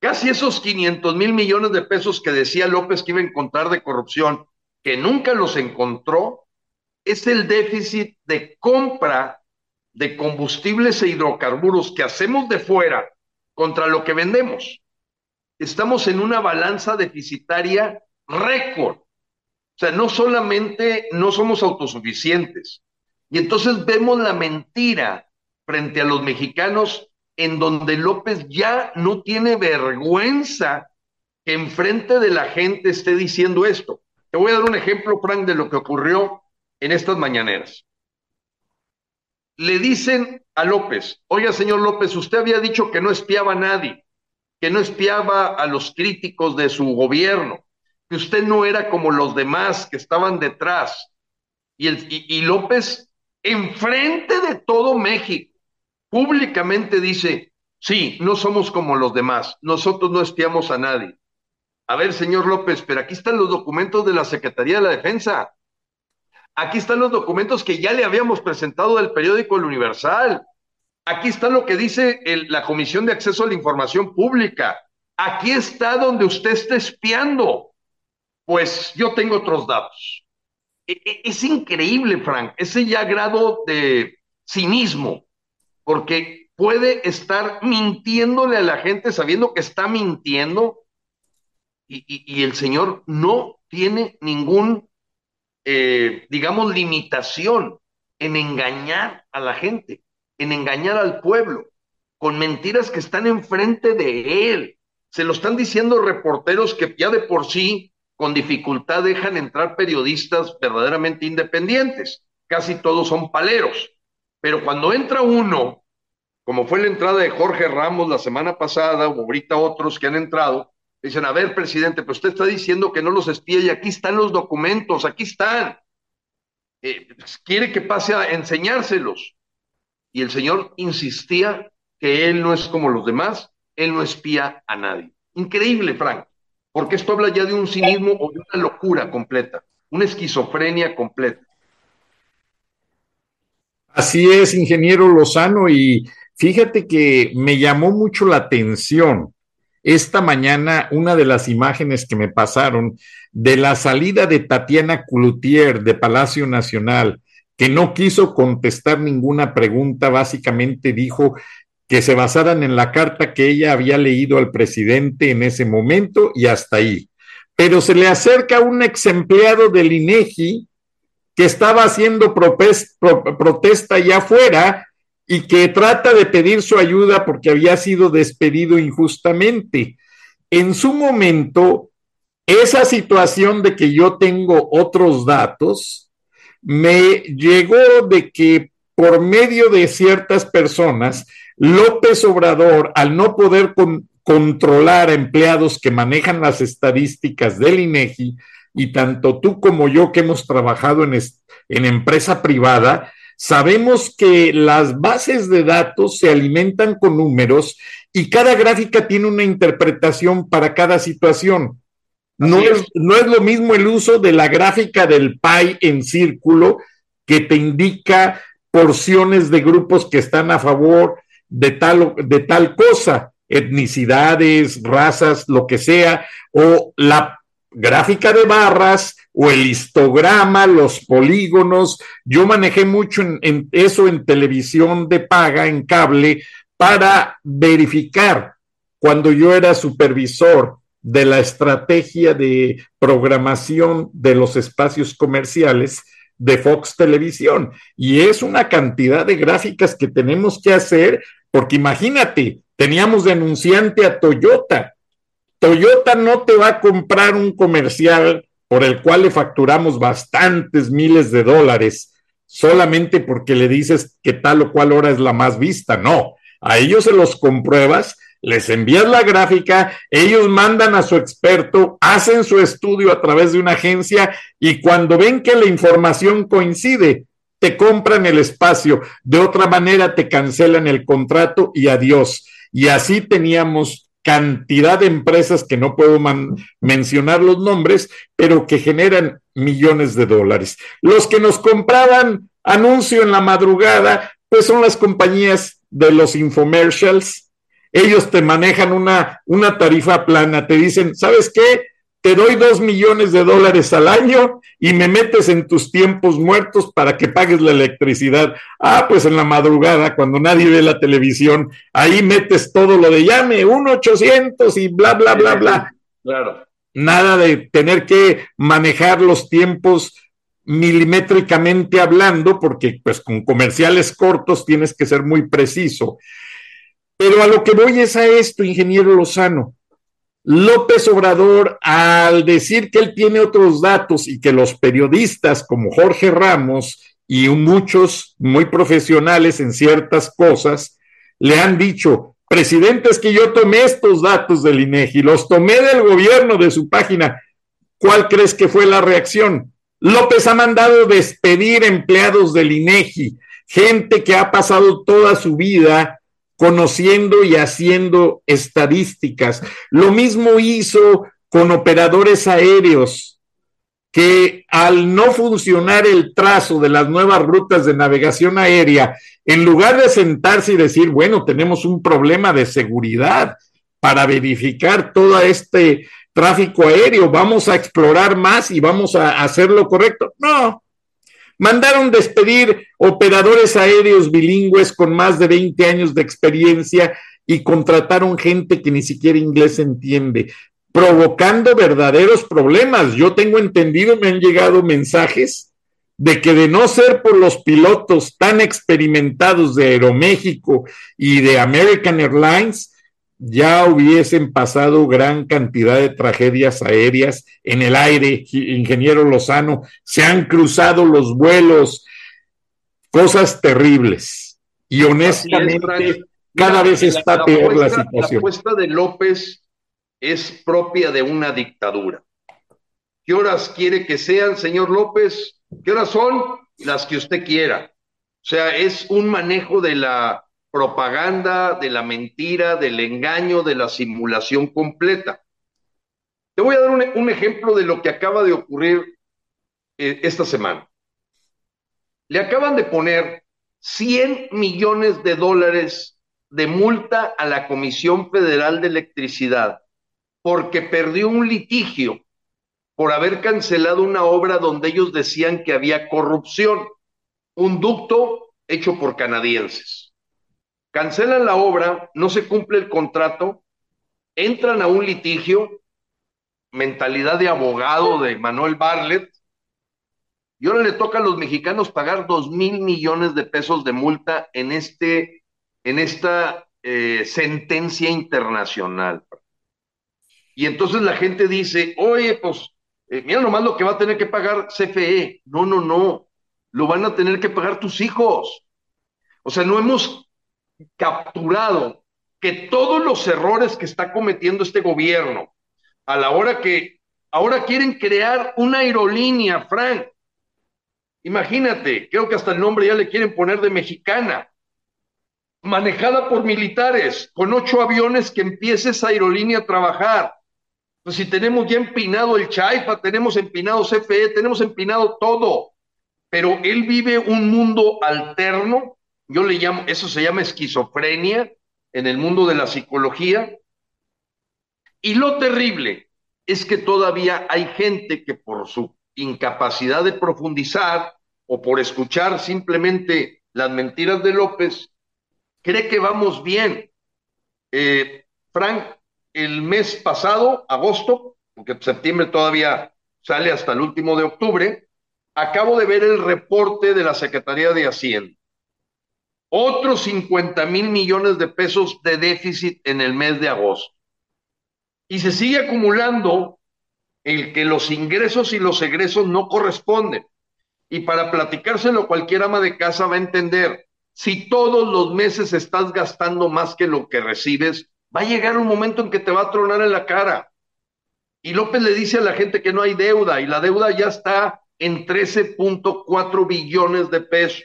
Casi esos 500 mil millones de pesos que decía López que iba a encontrar de corrupción, que nunca los encontró, es el déficit de compra de combustibles e hidrocarburos que hacemos de fuera contra lo que vendemos. Estamos en una balanza deficitaria récord. Sea, no solamente no somos autosuficientes. Y entonces vemos la mentira frente a los mexicanos en donde López ya no tiene vergüenza que enfrente de la gente esté diciendo esto. Te voy a dar un ejemplo, Frank, de lo que ocurrió en estas mañaneras le dicen a López, oiga señor López, usted había dicho que no espiaba a nadie, que no espiaba a los críticos de su gobierno, que usted no era como los demás que estaban detrás. Y, el, y, López, enfrente de todo México, públicamente dice, sí, no somos como los demás, nosotros no espiamos a nadie. A ver, señor López, pero aquí están los documentos de la Secretaría de la Defensa. Aquí están los documentos que ya le habíamos presentado del periódico El Universal. Aquí está lo que dice la Comisión de Acceso a la Información Pública. Aquí está donde usted está espiando. Pues yo tengo otros datos. E, e, es increíble, Frank, ese ya grado de cinismo, porque puede estar mintiéndole a la gente sabiendo que está mintiendo y el señor no tiene ningún eh, digamos, limitación en engañar a la gente, en engañar al pueblo, con mentiras que están enfrente de él. Se lo están diciendo reporteros que ya de por sí, con dificultad, dejan entrar periodistas verdaderamente independientes. Casi todos son paleros. Pero cuando entra uno, como fue la entrada de Jorge Ramos la semana pasada, o ahorita otros que han entrado, Dicen, a ver, presidente, pero usted está diciendo que no los espía y aquí están los documentos, aquí están. Eh, pues, quiere que pase a enseñárselos. Y el señor insistía que él no es como los demás, él no espía a nadie. Increíble, Frank, porque esto habla ya de un cinismo o de una locura completa, una esquizofrenia completa. Así es, ingeniero Lozano, y fíjate que me llamó mucho la atención esta mañana una de las imágenes que me pasaron de la salida de Tatiana Cloutier de Palacio Nacional, que no quiso contestar ninguna pregunta, básicamente dijo que se basaran en la carta que ella había leído al presidente en ese momento y hasta ahí. Pero se le acerca un ex empleado del INEGI que estaba haciendo protesta allá afuera y que trata de pedir su ayuda porque había sido despedido injustamente. En su momento, esa situación de que yo tengo otros datos me llegó de que por medio de ciertas personas, López Obrador, al no poder controlar a empleados que manejan las estadísticas del INEGI, y tanto tú como yo que hemos trabajado en, en empresa privada, Sabemos que las bases de datos se alimentan con números y cada gráfica tiene una interpretación para cada situación. No es. no es, lo mismo el uso de la gráfica del PI en círculo que te indica porciones de grupos que están a favor de tal, de tal cosa, etnicidades, razas, lo que sea, o la gráfica de barras o el histograma, los polígonos. Yo manejé mucho en, eso en televisión de paga, en cable, para verificar cuando yo era supervisor de la estrategia de programación de los espacios comerciales de Fox Televisión. Y es una cantidad de gráficas que tenemos que hacer, porque imagínate, teníamos denunciante a Toyota. Toyota no te va a comprar un comercial por el cual le facturamos bastantes miles de dólares solamente porque le dices que tal o cual hora es la más vista. No, a ellos se los compruebas, les envías la gráfica, ellos mandan a su experto, hacen su estudio a través de una agencia y cuando ven que la información coincide, te compran el espacio. De otra manera, te cancelan el contrato y adiós. Y así teníamos cantidad de empresas que no puedo mencionar los nombres, pero que generan millones de dólares. Los que nos compraban anuncio en la madrugada, pues son las compañías de los infomercials. Ellos te manejan una, una tarifa plana, te dicen, ¿sabes qué? te doy dos millones de dólares al año y me metes en tus tiempos muertos para que pagues la electricidad. Ah, pues en la madrugada, cuando nadie ve la televisión, ahí metes todo lo de llame, un ochocientos y bla, bla, bla, bla. Claro. Nada de tener que manejar los tiempos milimétricamente hablando, porque pues con comerciales cortos tienes que ser muy preciso. Pero a lo que voy es a esto, ingeniero Lozano López Obrador, al decir que él tiene otros datos y que los periodistas como Jorge Ramos y muchos muy profesionales en ciertas cosas le han dicho, presidente, es que yo tomé estos datos del INEGI, los tomé del gobierno de su página. ¿Cuál crees que fue la reacción? López ha mandado despedir empleados del INEGI, gente que ha pasado toda su vida conociendo y haciendo estadísticas. Lo mismo hizo con operadores aéreos que al no funcionar el trazo de las nuevas rutas de navegación aérea, en lugar de sentarse y decir, bueno, tenemos un problema de seguridad para verificar todo este tráfico aéreo, vamos a explorar más y vamos a hacer lo correcto. No, Mandaron despedir operadores aéreos bilingües con más de 20 años de experiencia y contrataron gente que ni siquiera inglés entiende, provocando verdaderos problemas. Yo tengo entendido, me han llegado mensajes de que de no ser por los pilotos tan experimentados de Aeroméxico y de American Airlines, ya hubiesen pasado gran cantidad de tragedias aéreas en el aire, ingeniero Lozano, se han cruzado los vuelos, cosas terribles. Y honestamente, cada vez está peor la situación. La apuesta de López es propia de una dictadura. ¿Qué horas quiere que sean, señor López? ¿Qué horas son? Las que usted quiera. O sea, es un manejo de la propaganda, de la mentira, del engaño, de la simulación completa. Te voy a dar un, ejemplo de lo que acaba de ocurrir eh, esta semana. Le acaban de poner 100 millones de dólares de multa a la Comisión Federal de Electricidad porque perdió un litigio por haber cancelado una obra donde ellos decían que había corrupción, un ducto hecho por canadienses. Cancelan la obra, no se cumple el contrato, entran a un litigio, mentalidad de abogado de Manuel Barlet, y ahora le toca a los mexicanos pagar dos mil millones de pesos de multa en, este, en esta eh, sentencia internacional. Y entonces la gente dice, oye, pues, eh, mira nomás lo que va a tener que pagar CFE. No, no, no, lo van a tener que pagar tus hijos. O sea, no hemos capturado que todos los errores que está cometiendo este gobierno, a la hora que ahora quieren crear una aerolínea, Frank, Imagínate, creo que hasta el nombre ya le quieren poner de mexicana, manejada por militares, con ocho aviones que empiece esa aerolínea a trabajar. Pues si tenemos ya empinado el Chaifa, tenemos empinado CFE, tenemos empinado todo, pero él vive un mundo alterno, yo le llamo, eso se llama esquizofrenia en el mundo de la psicología. Y lo terrible es que todavía hay gente que por su incapacidad de profundizar o por escuchar simplemente las mentiras de López, cree que vamos bien. Eh, Frank, el mes pasado, agosto, porque septiembre todavía sale hasta el último de octubre, acabo de ver el reporte de la Secretaría de Hacienda. Otros 50 mil millones de pesos de déficit en el mes de agosto. Y se sigue acumulando el que los ingresos y los egresos no corresponden. Y para platicárselo cualquier ama de casa va a entender, si todos los meses estás gastando más que lo que recibes, va a llegar un momento en que te va a tronar en la cara. Y López le dice a la gente que no hay deuda y la deuda ya está en 13.4 billones de pesos.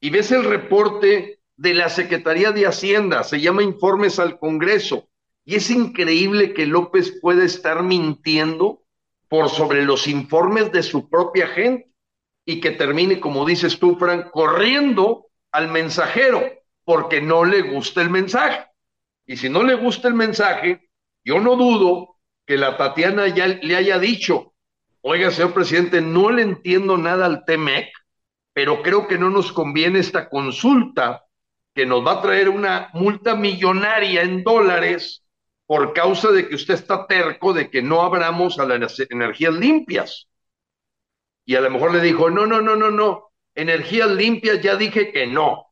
Y ves el reporte de la Secretaría de Hacienda, se llama Informes al Congreso. Y es increíble que López pueda estar mintiendo por sobre los informes de su propia gente y que termine, como dices tú, Frank, corriendo al mensajero porque no le gusta el mensaje. Y si no le gusta el mensaje, yo no dudo que la Tatiana ya le haya dicho, oiga, señor presidente, no le entiendo nada al TEMEC, pero creo que no nos conviene esta consulta que nos va a traer una multa millonaria en dólares por causa de que usted está terco de que no abramos a las energías limpias. Y a lo mejor le dijo, no, no, no, no, no, energías limpias ya dije que no.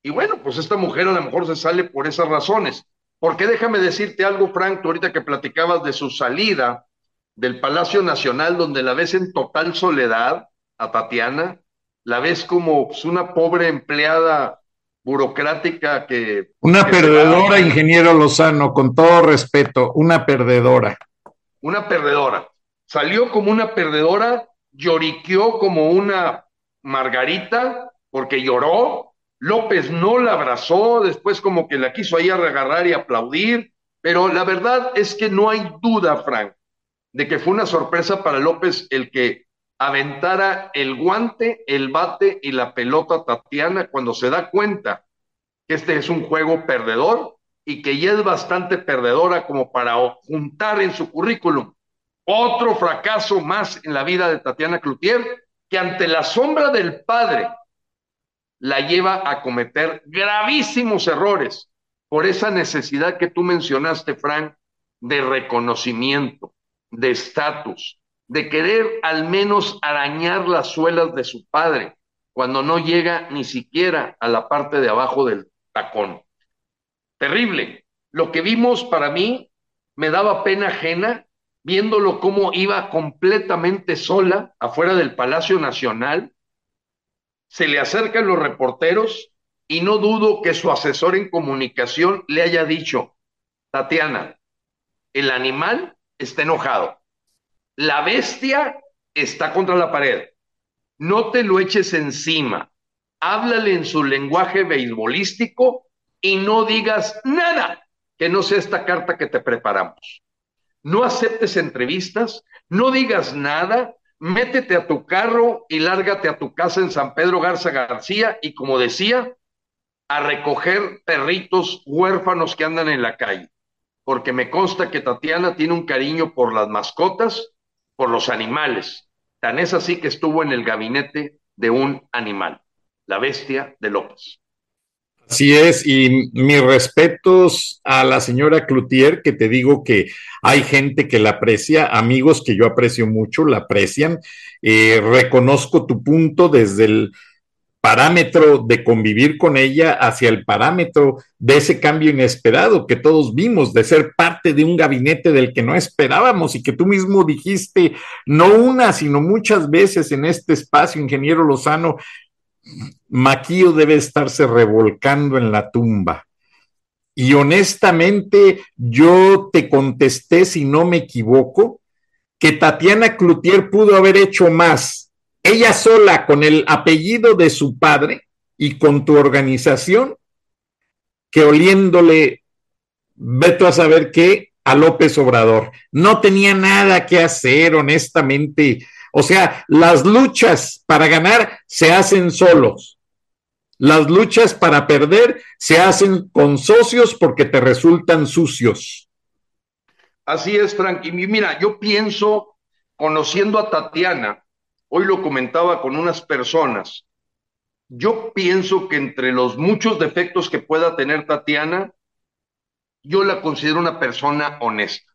Y bueno, pues esta mujer a lo mejor se sale por esas razones. Porque déjame decirte algo, Frank, ahorita que platicabas de su salida del Palacio Nacional, donde la ves en total soledad a Tatiana, la ves como pues, una pobre empleada burocrática que... Una perdedora, ingeniero Lozano, con todo respeto, una perdedora. Una perdedora. Salió como una perdedora, lloriqueó como una margarita, porque lloró. López no la abrazó, después como que la quiso ahí agarrar y aplaudir, pero la verdad es que no hay duda, Frank, de que fue una sorpresa para López el que aventara el guante, el bate y la pelota Tatiana cuando se da cuenta que este es un juego perdedor y que ya es bastante perdedora como para juntar en su currículum otro fracaso más en la vida de Tatiana Cloutier, que ante la sombra del padre la lleva a cometer gravísimos errores por esa necesidad que tú mencionaste, Frank, de reconocimiento, de estatus, de querer al menos arañar las suelas de su padre, cuando no llega ni siquiera a la parte de abajo del tacón. Terrible. Lo que vimos para mí me daba pena ajena viéndolo cómo iba completamente sola afuera del Palacio Nacional. Se le acercan los reporteros y no dudo que su asesor en comunicación le haya dicho, Tatiana, el animal está enojado la bestia está contra la pared. No te lo eches encima. Háblale en su lenguaje beisbolístico y no digas nada que no sea esta carta que te preparamos. No aceptes entrevistas, no digas nada, métete a tu carro y lárgate a tu casa en San Pedro Garza García y como decía, a recoger perritos huérfanos que andan en la calle, porque me consta que Tatiana tiene un cariño por las mascotas, por los animales. Tan es así que estuvo en el gabinete de un animal, la bestia de López. Así es, y mis respetos a la señora Cloutier, que te digo que hay gente que la aprecia, amigos que yo aprecio mucho, la aprecian. Eh, reconozco tu punto desde el parámetro de convivir con ella hacia el parámetro de ese cambio inesperado que todos vimos, de ser parte de un gabinete del que no esperábamos y que tú mismo dijiste, no una, sino muchas veces en este espacio, ingeniero Lozano, Maquillo debe estarse revolcando en la tumba. Y honestamente, yo te contesté, si no me equivoco, que Tatiana Cloutier pudo haber hecho más ella sola con el apellido de su padre y con tu organización, que oliéndole, veto a saber qué, a López Obrador. No tenía nada que hacer, honestamente. O sea, las luchas para ganar se hacen solos. Las luchas para perder se hacen con socios porque te resultan sucios. Así es, Frank. Y mira, yo pienso, conociendo a Tatiana, Hoy lo comentaba con unas personas. Yo pienso que entre los muchos defectos que pueda tener Tatiana, yo la considero una persona honesta.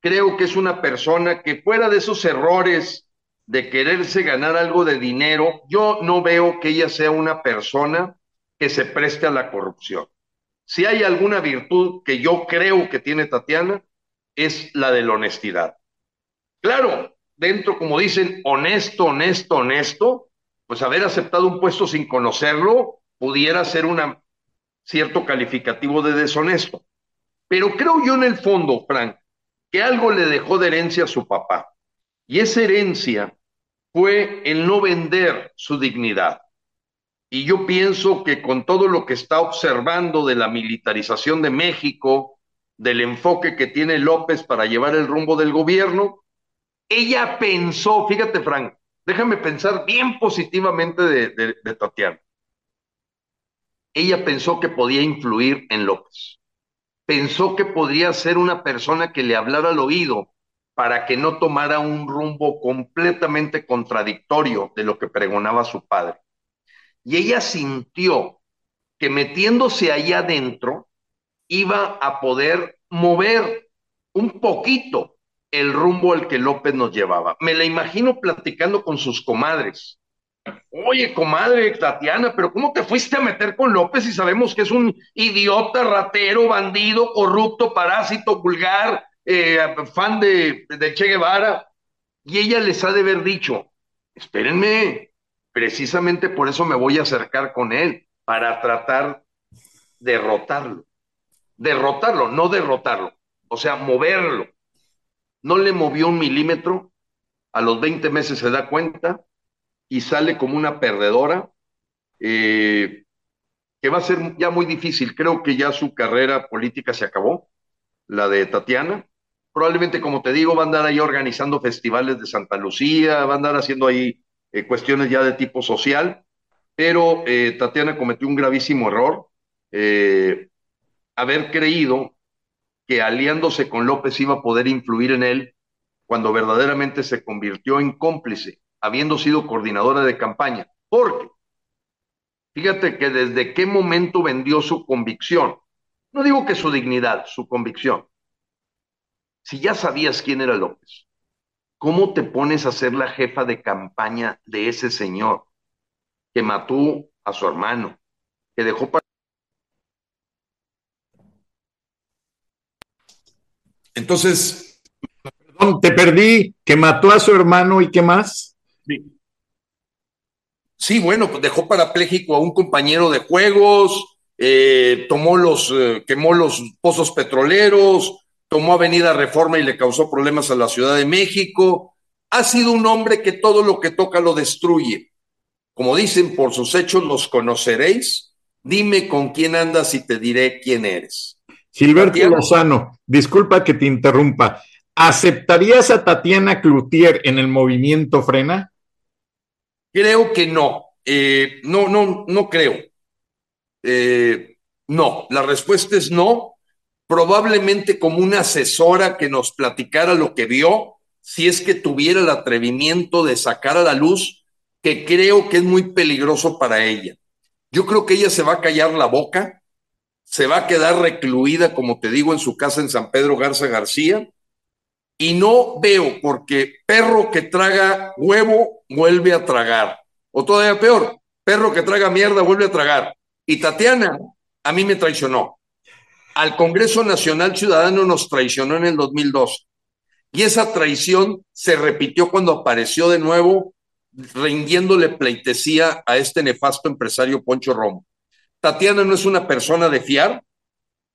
Creo que es una persona que fuera de esos errores de quererse ganar algo de dinero, yo no veo que ella sea una persona que se preste a la corrupción. Si hay alguna virtud que yo creo que tiene Tatiana, es la de la honestidad. Claro, dentro, como dicen, honesto, honesto, honesto, pues haber aceptado un puesto sin conocerlo pudiera ser un cierto calificativo de deshonesto. Pero creo yo en el fondo, Frank, que algo le dejó de herencia a su papá. Y esa herencia fue el no vender su dignidad. Y yo pienso que con todo lo que está observando de la militarización de México, del enfoque que tiene López para llevar el rumbo del gobierno, ella pensó, fíjate Frank, déjame pensar bien positivamente de, Tatiana. Ella pensó que podía influir en López. Pensó que podría ser una persona que le hablara al oído para que no tomara un rumbo completamente contradictorio de lo que pregonaba su padre. Y ella sintió que metiéndose allá adentro iba a poder mover un poquito el rumbo al que López nos llevaba. Me la imagino platicando con sus comadres. Oye, comadre Tatiana, pero ¿cómo te fuiste a meter con López si sabemos que es un idiota, ratero, bandido, corrupto, parásito, vulgar, eh, fan de, Che Guevara? Y ella les ha de haber dicho, espérenme, precisamente por eso me voy a acercar con él, para tratar de derrotarlo. Derrotarlo, no derrotarlo, o sea, moverlo no le movió un milímetro, a los 20 meses se da cuenta y sale como una perdedora, eh, que va a ser ya muy difícil. Creo que ya su carrera política se acabó, la de Tatiana. Probablemente, como te digo, va a andar ahí organizando festivales de Santa Lucía, va a andar haciendo ahí eh, cuestiones ya de tipo social, pero eh, Tatiana cometió un gravísimo error, haber creído que aliándose con López iba a poder influir en él cuando verdaderamente se convirtió en cómplice, habiendo sido coordinadora de campaña. Porque, fíjate que desde qué momento vendió su convicción. No digo que su dignidad, su convicción. Si ya sabías quién era López, ¿cómo te pones a ser la jefa de campaña de ese señor que mató a su hermano, que dejó para Entonces, perdón, te perdí, que mató a su hermano y qué más. Sí, bueno, pues dejó parapléjico a un compañero de juegos, eh, tomó los, eh, quemó los pozos petroleros, tomó Avenida Reforma y le causó problemas a la Ciudad de México. Ha sido un hombre que todo lo que toca lo destruye. Como dicen, por sus hechos los conoceréis. Dime con quién andas y te diré quién eres. Gilberto Lozano, disculpa que te interrumpa. ¿Aceptarías a Tatiana Cloutier en el movimiento Frena? Creo que no. Eh, no, no, no creo. Eh, no, la respuesta es no. Probablemente como una asesora que nos platicara lo que vio, si es que tuviera el atrevimiento de sacar a la luz, que creo que es muy peligroso para ella. Yo creo que ella se va a callar la boca, se va a quedar recluida, como te digo, en su casa en San Pedro Garza García, y no veo porque perro que traga huevo vuelve a tragar. O todavía peor, perro que traga mierda vuelve a tragar. Y Tatiana a mí me traicionó. Al Congreso Nacional Ciudadano nos traicionó en el 2002. Y esa traición se repitió cuando apareció de nuevo rindiéndole pleitesía a este nefasto empresario Poncho Romo. Tatiana no es una persona de fiar,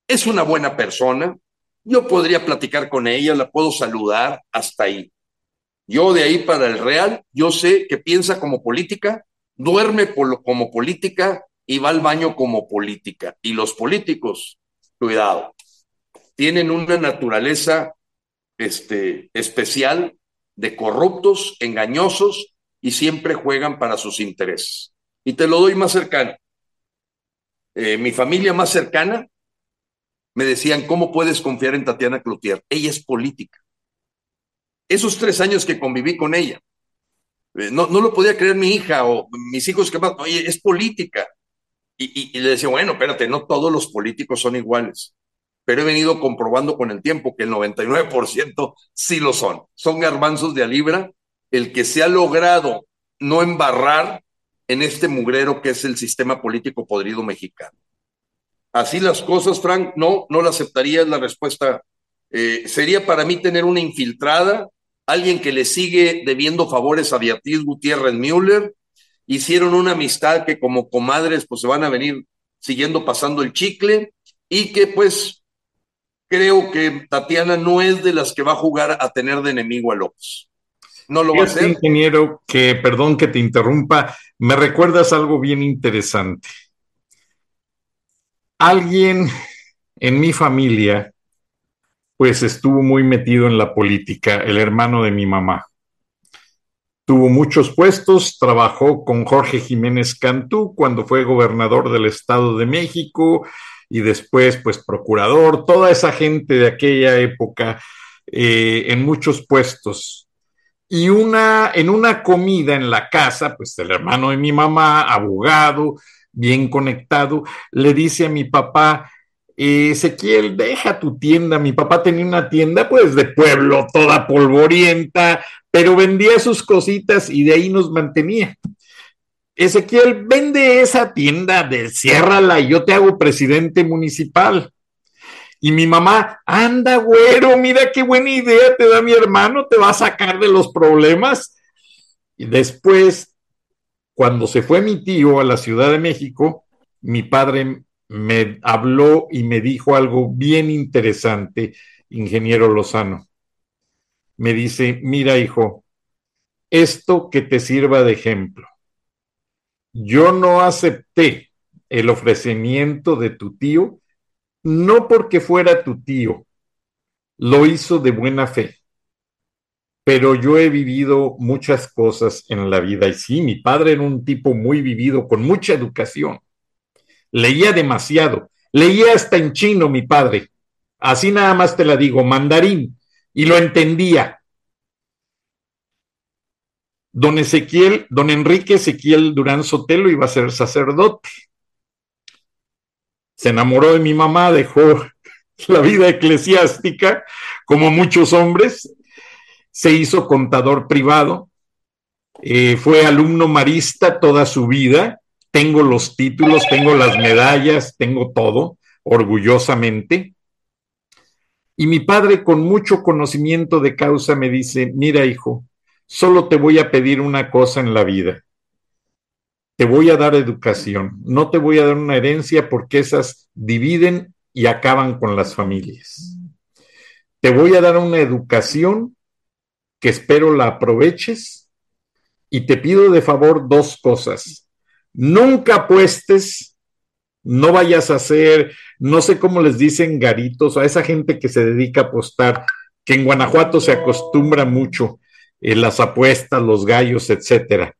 es una buena persona, yo podría platicar con ella, la puedo saludar hasta ahí. Yo de ahí para el Real, yo sé que piensa como política, duerme como política y va al baño como política. Y los políticos, cuidado, tienen una naturaleza este, especial de corruptos, engañosos y siempre juegan para sus intereses. Y te lo doy más cercano. Eh, mi familia más cercana me decían, ¿cómo puedes confiar en Tatiana Cloutier? Ella es política. Esos tres años que conviví con ella, eh, no, no lo podía creer mi hija o mis hijos que más, oye, es política. Y, y, le decía, bueno, espérate, no todos los políticos son iguales, pero he venido comprobando con el tiempo que el 99% sí lo son. Son garbanzos de a libra el que se ha logrado no embarrar en este mugrero que es el sistema político podrido mexicano. Así las cosas, Frank, no, no la aceptaría, es la respuesta. Eh, sería para mí tener una infiltrada, alguien que le sigue debiendo favores a Beatriz Gutiérrez Müller, hicieron una amistad que como comadres pues se van a venir siguiendo pasando el chicle y que pues creo que Tatiana no es de las que va a jugar a tener de enemigo a López. No lo va a hacer. ingeniero, que perdón que te interrumpa, me recuerdas algo bien interesante alguien en mi familia, pues estuvo muy metido en la política, el hermano de mi mamá. Tuvo muchos puestos, trabajó con Jorge Jiménez Cantú cuando fue gobernador del Estado de México y después pues procurador, toda esa gente de aquella época eh, en muchos puestos. Y una, en una comida en la casa, pues el hermano de mi mamá, abogado, bien conectado, le dice a mi papá, Ezequiel, deja tu tienda. Mi papá tenía una tienda pues de pueblo, toda polvorienta, pero vendía sus cositas y de ahí nos mantenía. Ezequiel, vende esa tienda, ciérrala y yo te hago presidente municipal. Y mi mamá, anda, güero, mira qué buena idea te da mi hermano, te va a sacar de los problemas. Y después cuando se fue mi tío a la Ciudad de México, mi padre me habló y me dijo algo bien interesante, ingeniero Lozano. Me dice, mira hijo, esto que te sirva de ejemplo. Yo no acepté el ofrecimiento de tu tío, no porque fuera tu tío, lo hizo de buena fe pero yo he vivido muchas cosas en la vida y sí, mi padre era un tipo muy vivido, con mucha educación. Leía demasiado, leía hasta en chino mi padre, así nada más te la digo, mandarín, y lo entendía. Don Ezequiel, don Enrique Ezequiel Durán Sotelo iba a ser sacerdote. Se enamoró de mi mamá, dejó la vida eclesiástica, como muchos hombres, se hizo contador privado, eh, fue alumno marista toda su vida, tengo los títulos, tengo las medallas, tengo todo, orgullosamente. Y mi padre con mucho conocimiento de causa me dice, mira hijo, solo te voy a pedir una cosa en la vida. Te voy a dar educación, no te voy a dar una herencia porque esas dividen y acaban con las familias. Te voy a dar una educación que espero la aproveches y te pido de favor dos cosas. Nunca apuestes, no vayas a hacer, no sé cómo les dicen garitos a esa gente que se dedica a apostar, que en Guanajuato se acostumbra mucho en las apuestas, los gallos, etcétera.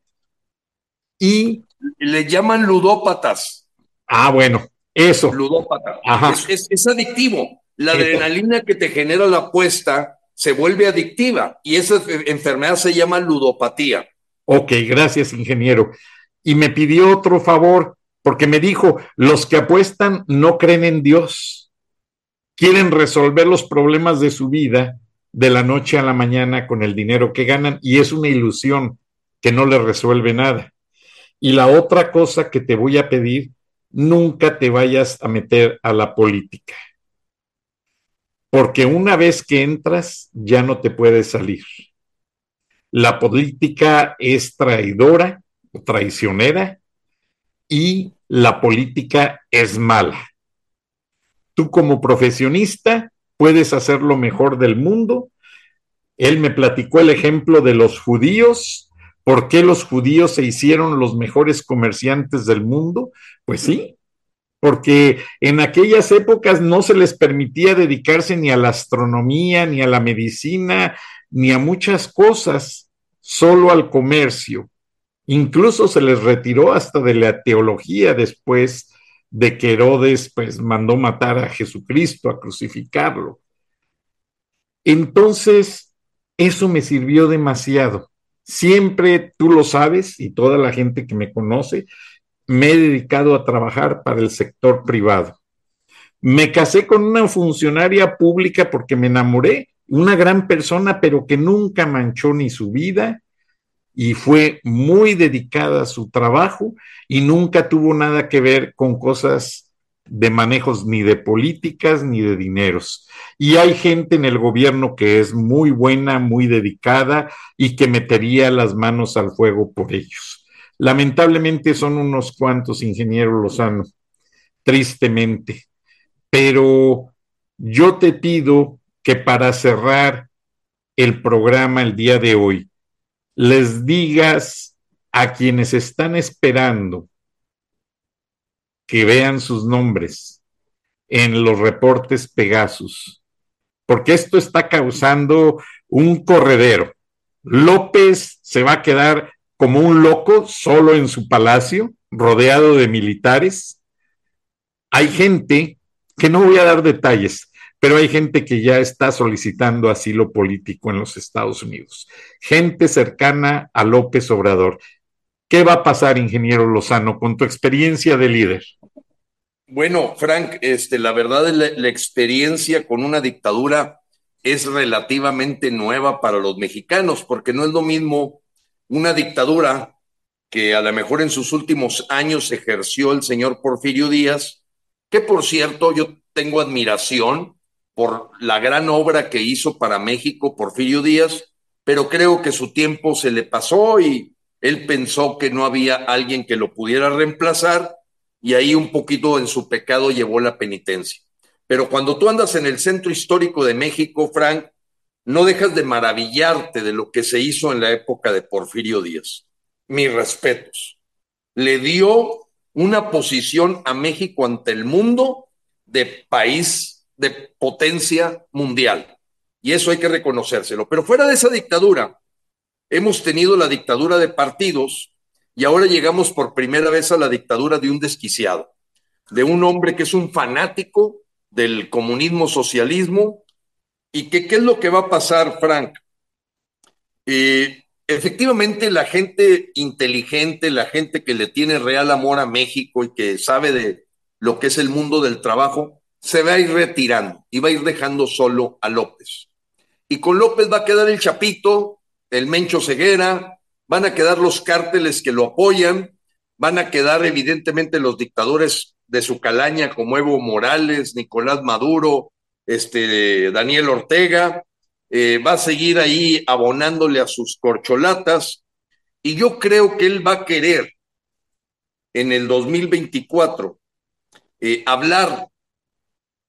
Y le llaman ludópatas. Ah, bueno, eso. Ludópata. Es, adictivo. La adrenalina que te genera la apuesta se vuelve adictiva y esa enfermedad se llama ludopatía. Ok, gracias, ingeniero. Y me pidió otro favor, porque me dijo, los que apuestan no creen en Dios, quieren resolver los problemas de su vida de la noche a la mañana con el dinero que ganan y es una ilusión que no le resuelve nada. Y la otra cosa que te voy a pedir, nunca te vayas a meter a la política. Porque una vez que entras, ya no te puedes salir. La política es traidora traicionera y la política es mala. Tú como profesionista puedes hacer lo mejor del mundo. Él me platicó el ejemplo de los judíos. ¿Por qué los judíos se hicieron los mejores comerciantes del mundo? Pues sí, porque en aquellas épocas no se les permitía dedicarse ni a la astronomía, ni a la medicina, ni a muchas cosas, solo al comercio. Incluso se les retiró hasta de la teología después de que Herodes pues mandó matar a Jesucristo, a crucificarlo. Entonces, eso me sirvió demasiado. Siempre, tú lo sabes, y toda la gente que me conoce, me he dedicado a trabajar para el sector privado. Me casé con una funcionaria pública porque me enamoré, una gran persona, pero que nunca manchó ni su vida, y fue muy dedicada a su trabajo y nunca tuvo nada que ver con cosas de manejos ni de políticas ni de dineros. Y hay gente en el gobierno que es muy buena, muy dedicada y que metería las manos al fuego por ellos. Lamentablemente son unos cuantos ingenieros Lozano, tristemente. Pero yo te pido que para cerrar el programa el día de hoy, les digas a quienes están esperando que vean sus nombres en los reportes Pegasus, porque esto está causando un corredero. López se va a quedar como un loco solo en su palacio, rodeado de militares. Hay gente, que no voy a dar detalles, pero hay gente que ya está solicitando asilo político en los Estados Unidos, gente cercana a López Obrador. ¿Qué va a pasar, ingeniero Lozano, con tu experiencia de líder? Bueno, Frank, este, la verdad la, la experiencia con una dictadura es relativamente nueva para los mexicanos, porque no es lo mismo una dictadura que a lo mejor en sus últimos años ejerció el señor Porfirio Díaz, que por cierto yo tengo admiración por la gran obra que hizo para México Porfirio Díaz, pero creo que su tiempo se le pasó y él pensó que no había alguien que lo pudiera reemplazar y ahí un poquito en su pecado llevó la penitencia. Pero cuando tú andas en el centro histórico de México, Frank, no dejas de maravillarte de lo que se hizo en la época de Porfirio Díaz. Mis respetos. Le dio una posición a México ante el mundo de país de potencia mundial. Y eso hay que reconocérselo. Pero fuera de esa dictadura, hemos tenido la dictadura de partidos y ahora llegamos por primera vez a la dictadura de un desquiciado, de un hombre que es un fanático del comunismo socialismo y que qué es lo que va a pasar, Frank. Eh, efectivamente, la gente inteligente, la gente que le tiene real amor a México y que sabe de lo que es el mundo del trabajo, se va a ir retirando y va a ir dejando solo a López. Y con López va a quedar el Chapito, el Mencho Ceguera, van a quedar los cárteles que lo apoyan, van a quedar evidentemente los dictadores de su calaña como Evo Morales, Nicolás Maduro, este, Daniel Ortega, eh, va a seguir ahí abonándole a sus corcholatas y yo creo que él va a querer en el 2024 eh, hablar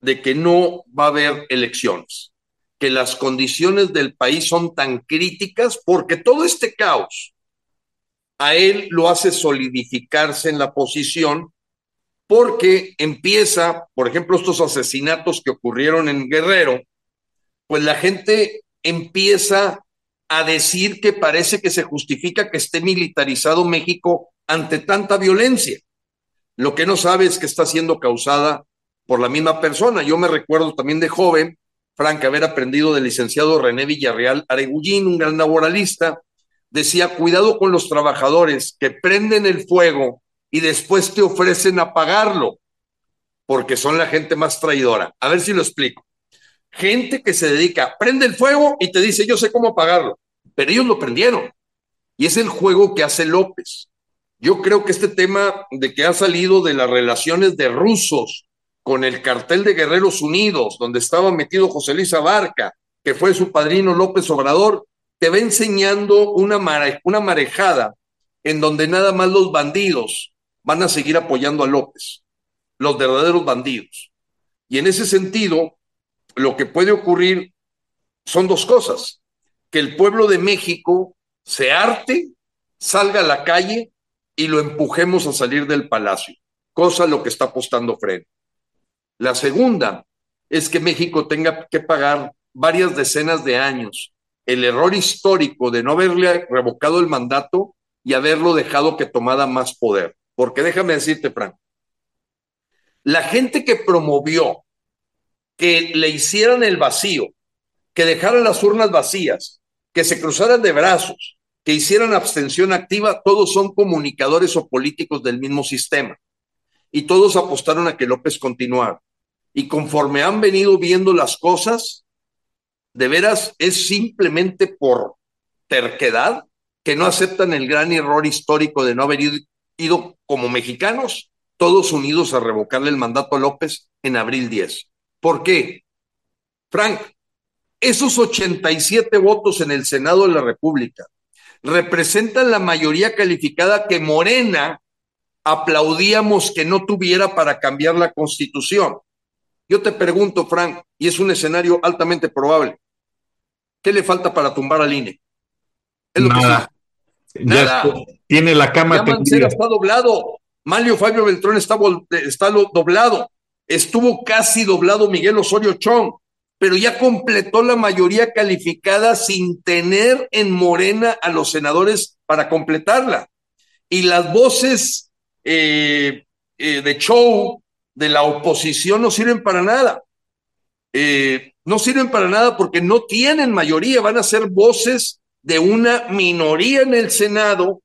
de que no va a haber elecciones, que las condiciones del país son tan críticas porque todo este caos a él lo hace solidificarse en la posición porque empieza, por ejemplo, estos asesinatos que ocurrieron en Guerrero, pues la gente empieza a decir que parece que se justifica que esté militarizado México ante tanta violencia. Lo que no sabe es que está siendo causada por la misma persona. Yo me recuerdo también de joven, Frank, haber aprendido del licenciado René Villarreal Aregullín, un gran laboralista, decía, cuidado con los trabajadores que prenden el fuego y después te ofrecen apagarlo, porque son la gente más traidora. A ver si lo explico. Gente que se dedica, prende el fuego y te dice, yo sé cómo apagarlo, pero ellos lo prendieron. Y es el juego que hace López. Yo creo que este tema de que ha salido de las relaciones de rusos con el cartel de Guerreros Unidos, donde estaba metido José Luis Abarca, que fue su padrino López Obrador, te va enseñando una, una marejada en donde nada más los bandidos van a seguir apoyando a López, los verdaderos bandidos. Y en ese sentido, lo que puede ocurrir son dos cosas, que el pueblo de México se arte, salga a la calle y lo empujemos a salir del palacio, cosa a lo que está apostando Fred. La segunda es que México tenga que pagar varias decenas de años el error histórico de no haberle revocado el mandato y haberlo dejado que tomara más poder. Porque déjame decirte, Frank, la gente que promovió que le hicieran el vacío, que dejaran las urnas vacías, que se cruzaran de brazos, que hicieran abstención activa, todos son comunicadores o políticos del mismo sistema. Y todos apostaron a que López continuara. Y conforme han venido viendo las cosas, de veras es simplemente por terquedad que no aceptan el gran error histórico de no haber ido, como mexicanos, todos unidos a revocarle el mandato a López en abril 10. ¿Por qué? Frank, esos 87 votos en el Senado de la República representan la mayoría calificada que Morena aplaudíamos que no tuviera para cambiar la constitución. Yo te pregunto, Frank, y es un escenario altamente probable, ¿Qué le falta para tumbar al INE? Es lo Nada. Que Nada. tiene la cama tendida. está doblado. Mario Fabio Beltrón está, está doblado. Estuvo casi doblado Miguel Osorio Chong, pero ya completó la mayoría calificada sin tener en Morena a los senadores para completarla. Y las voces eh, eh, de show de la oposición no sirven para nada. Eh, no sirven para nada porque no tienen mayoría, van a ser voces de una minoría en el Senado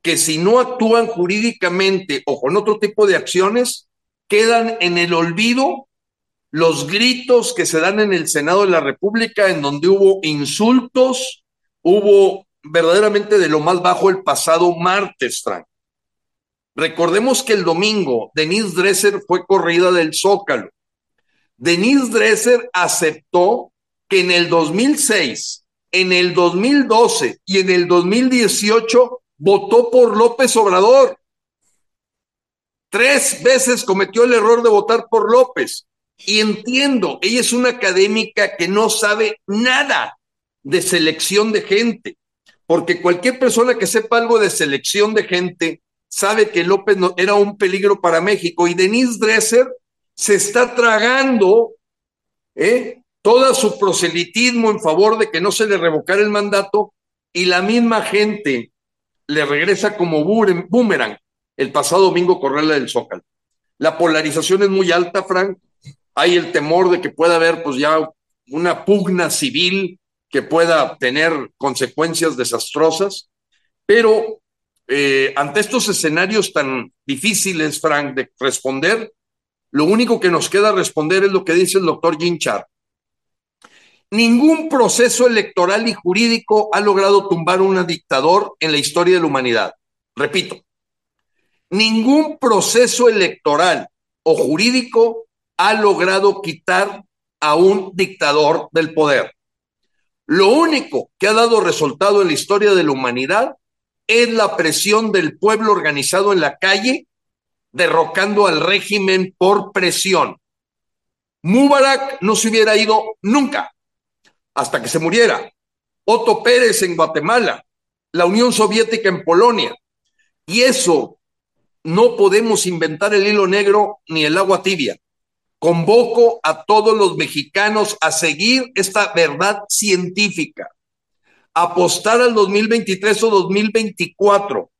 que si no actúan jurídicamente o con otro tipo de acciones, quedan en el olvido los gritos que se dan en el Senado de la República, en donde hubo insultos, hubo verdaderamente de lo más bajo el pasado martes, Frank. Recordemos que el domingo Denise Dresser fue corrida del Zócalo. Denise Dresser aceptó que en el 2006, en el 2012 y en el 2018 votó por López Obrador. Tres veces cometió el error de votar por López. Y entiendo, ella es una académica que no sabe nada de selección de gente, porque cualquier persona que sepa algo de selección de gente sabe que López no, era un peligro para México. Y Denise Dresser se está tragando ¿eh? todo su proselitismo en favor de que no se le revocara el mandato y la misma gente le regresa como boomerang el pasado domingo correrla del Zócalo. La polarización es muy alta, Frank. Hay el temor de que pueda haber pues ya una pugna civil que pueda tener consecuencias desastrosas, pero eh, ante estos escenarios tan difíciles, Frank, de responder, lo único que nos queda responder es lo que dice el doctor Ginchar. Ningún proceso electoral y jurídico ha logrado tumbar a un dictador en la historia de la humanidad. Repito, ningún proceso electoral o jurídico ha logrado quitar a un dictador del poder. Lo único que ha dado resultado en la historia de la humanidad es la presión del pueblo organizado en la calle derrocando al régimen por presión. Mubarak no se hubiera ido nunca hasta que se muriera. Otto Pérez en Guatemala, la Unión Soviética en Polonia. Y eso no podemos inventar el hilo negro ni el agua tibia. Convoco a todos los mexicanos a seguir esta verdad científica, apostar al 2023 o 2024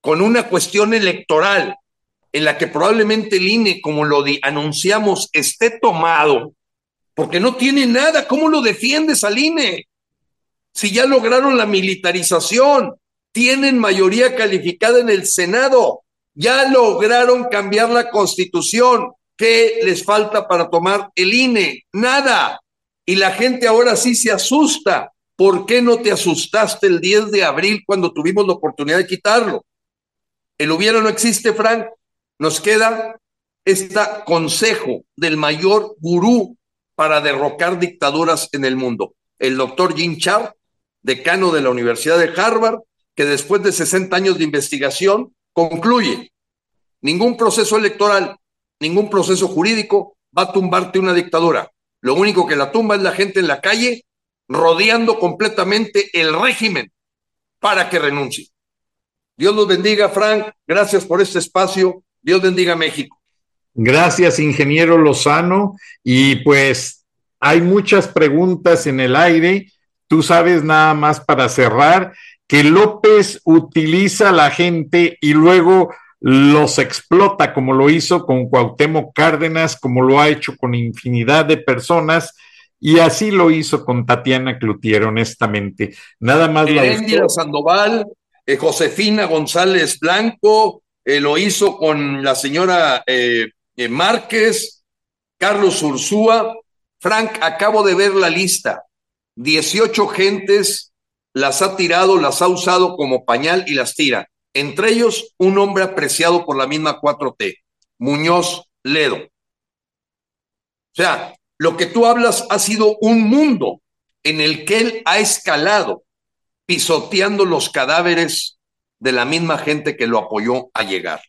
con una cuestión electoral en la que probablemente el INE, como lo anunciamos, esté tomado, porque no tiene nada. ¿Cómo lo defiendes al INE? Si ya lograron la militarización, tienen mayoría calificada en el Senado, ya lograron cambiar la constitución. ¿Qué les falta para tomar el INE? Nada. Y la gente ahora sí se asusta. ¿Por qué no te asustaste el 10 de abril cuando tuvimos la oportunidad de quitarlo? El hubiera no existe, Frank. Nos queda este consejo del mayor gurú para derrocar dictaduras en el mundo, el doctor Jim Char, decano de la Universidad de Harvard, que después de 60 años de investigación concluye, ningún proceso electoral, ningún proceso jurídico va a tumbarte una dictadura. Lo único que la tumba es la gente en la calle rodeando completamente el régimen para que renuncie. Dios los bendiga, Frank. Gracias por este espacio. Dios bendiga México. Gracias, ingeniero Lozano. Y pues hay muchas preguntas en el aire. Tú sabes nada más para cerrar que López utiliza a la gente y luego los explota como lo hizo con Cuauhtémoc Cárdenas, como lo ha hecho con infinidad de personas y así lo hizo con Tatiana Cloutier, honestamente. Nada más la Sandoval, eh, Josefina González Blanco, eh, lo hizo con la señora eh, Márquez, Carlos Ursúa. Frank, acabo de ver la lista. 18 gentes las ha tirado, las ha usado como pañal y las tira. Entre ellos, un hombre apreciado por la misma 4T, Muñoz Ledo. O sea, lo que tú hablas ha sido un mundo en el que él ha escalado, pisoteando los cadáveres de la misma gente que lo apoyó a llegar.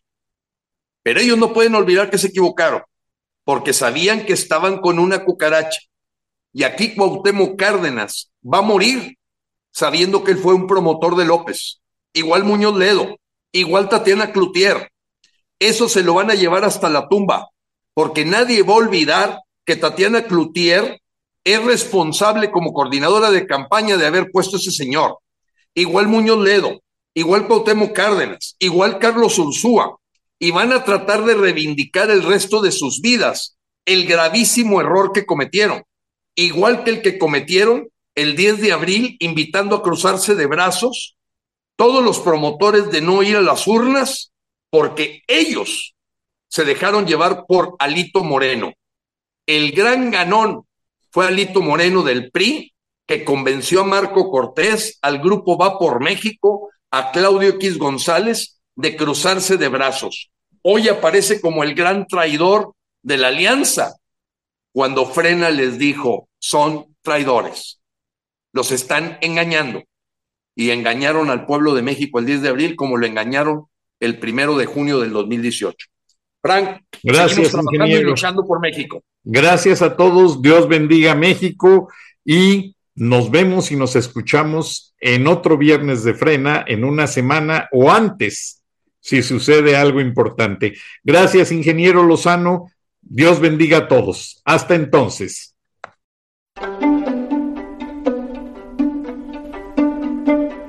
Pero ellos no pueden olvidar que se equivocaron, porque sabían que estaban con una cucaracha. Y aquí Cuauhtémoc Cárdenas va a morir sabiendo que él fue un promotor de López, igual Muñoz Ledo, igual Tatiana Cloutier. Eso se lo van a llevar hasta la tumba, porque nadie va a olvidar que Tatiana Cloutier es responsable como coordinadora de campaña de haber puesto ese señor. Igual Muñoz Ledo, igual Cuauhtémoc Cárdenas, igual Carlos Ursúa, y van a tratar de reivindicar el resto de sus vidas el gravísimo error que cometieron, igual que el que cometieron el 10 de abril invitando a cruzarse de brazos todos los promotores de no ir a las urnas porque ellos se dejaron llevar por Alito Moreno. El gran ganón fue Alito Moreno del PRI, que convenció a Marco Cortés, al grupo Va por México, a Claudio X González, de cruzarse de brazos. Hoy aparece como el gran traidor de la alianza, cuando Frena les dijo, son traidores los están engañando. Y engañaron al pueblo de México el 10 de abril como lo engañaron el primero de junio del 2018. Frank, gracias, ingeniero. luchando por México. Gracias a todos, Dios bendiga México y nos vemos y nos escuchamos en otro viernes de frena, en una semana o antes, si sucede algo importante. Gracias, ingeniero Lozano. Dios bendiga a todos. Hasta entonces.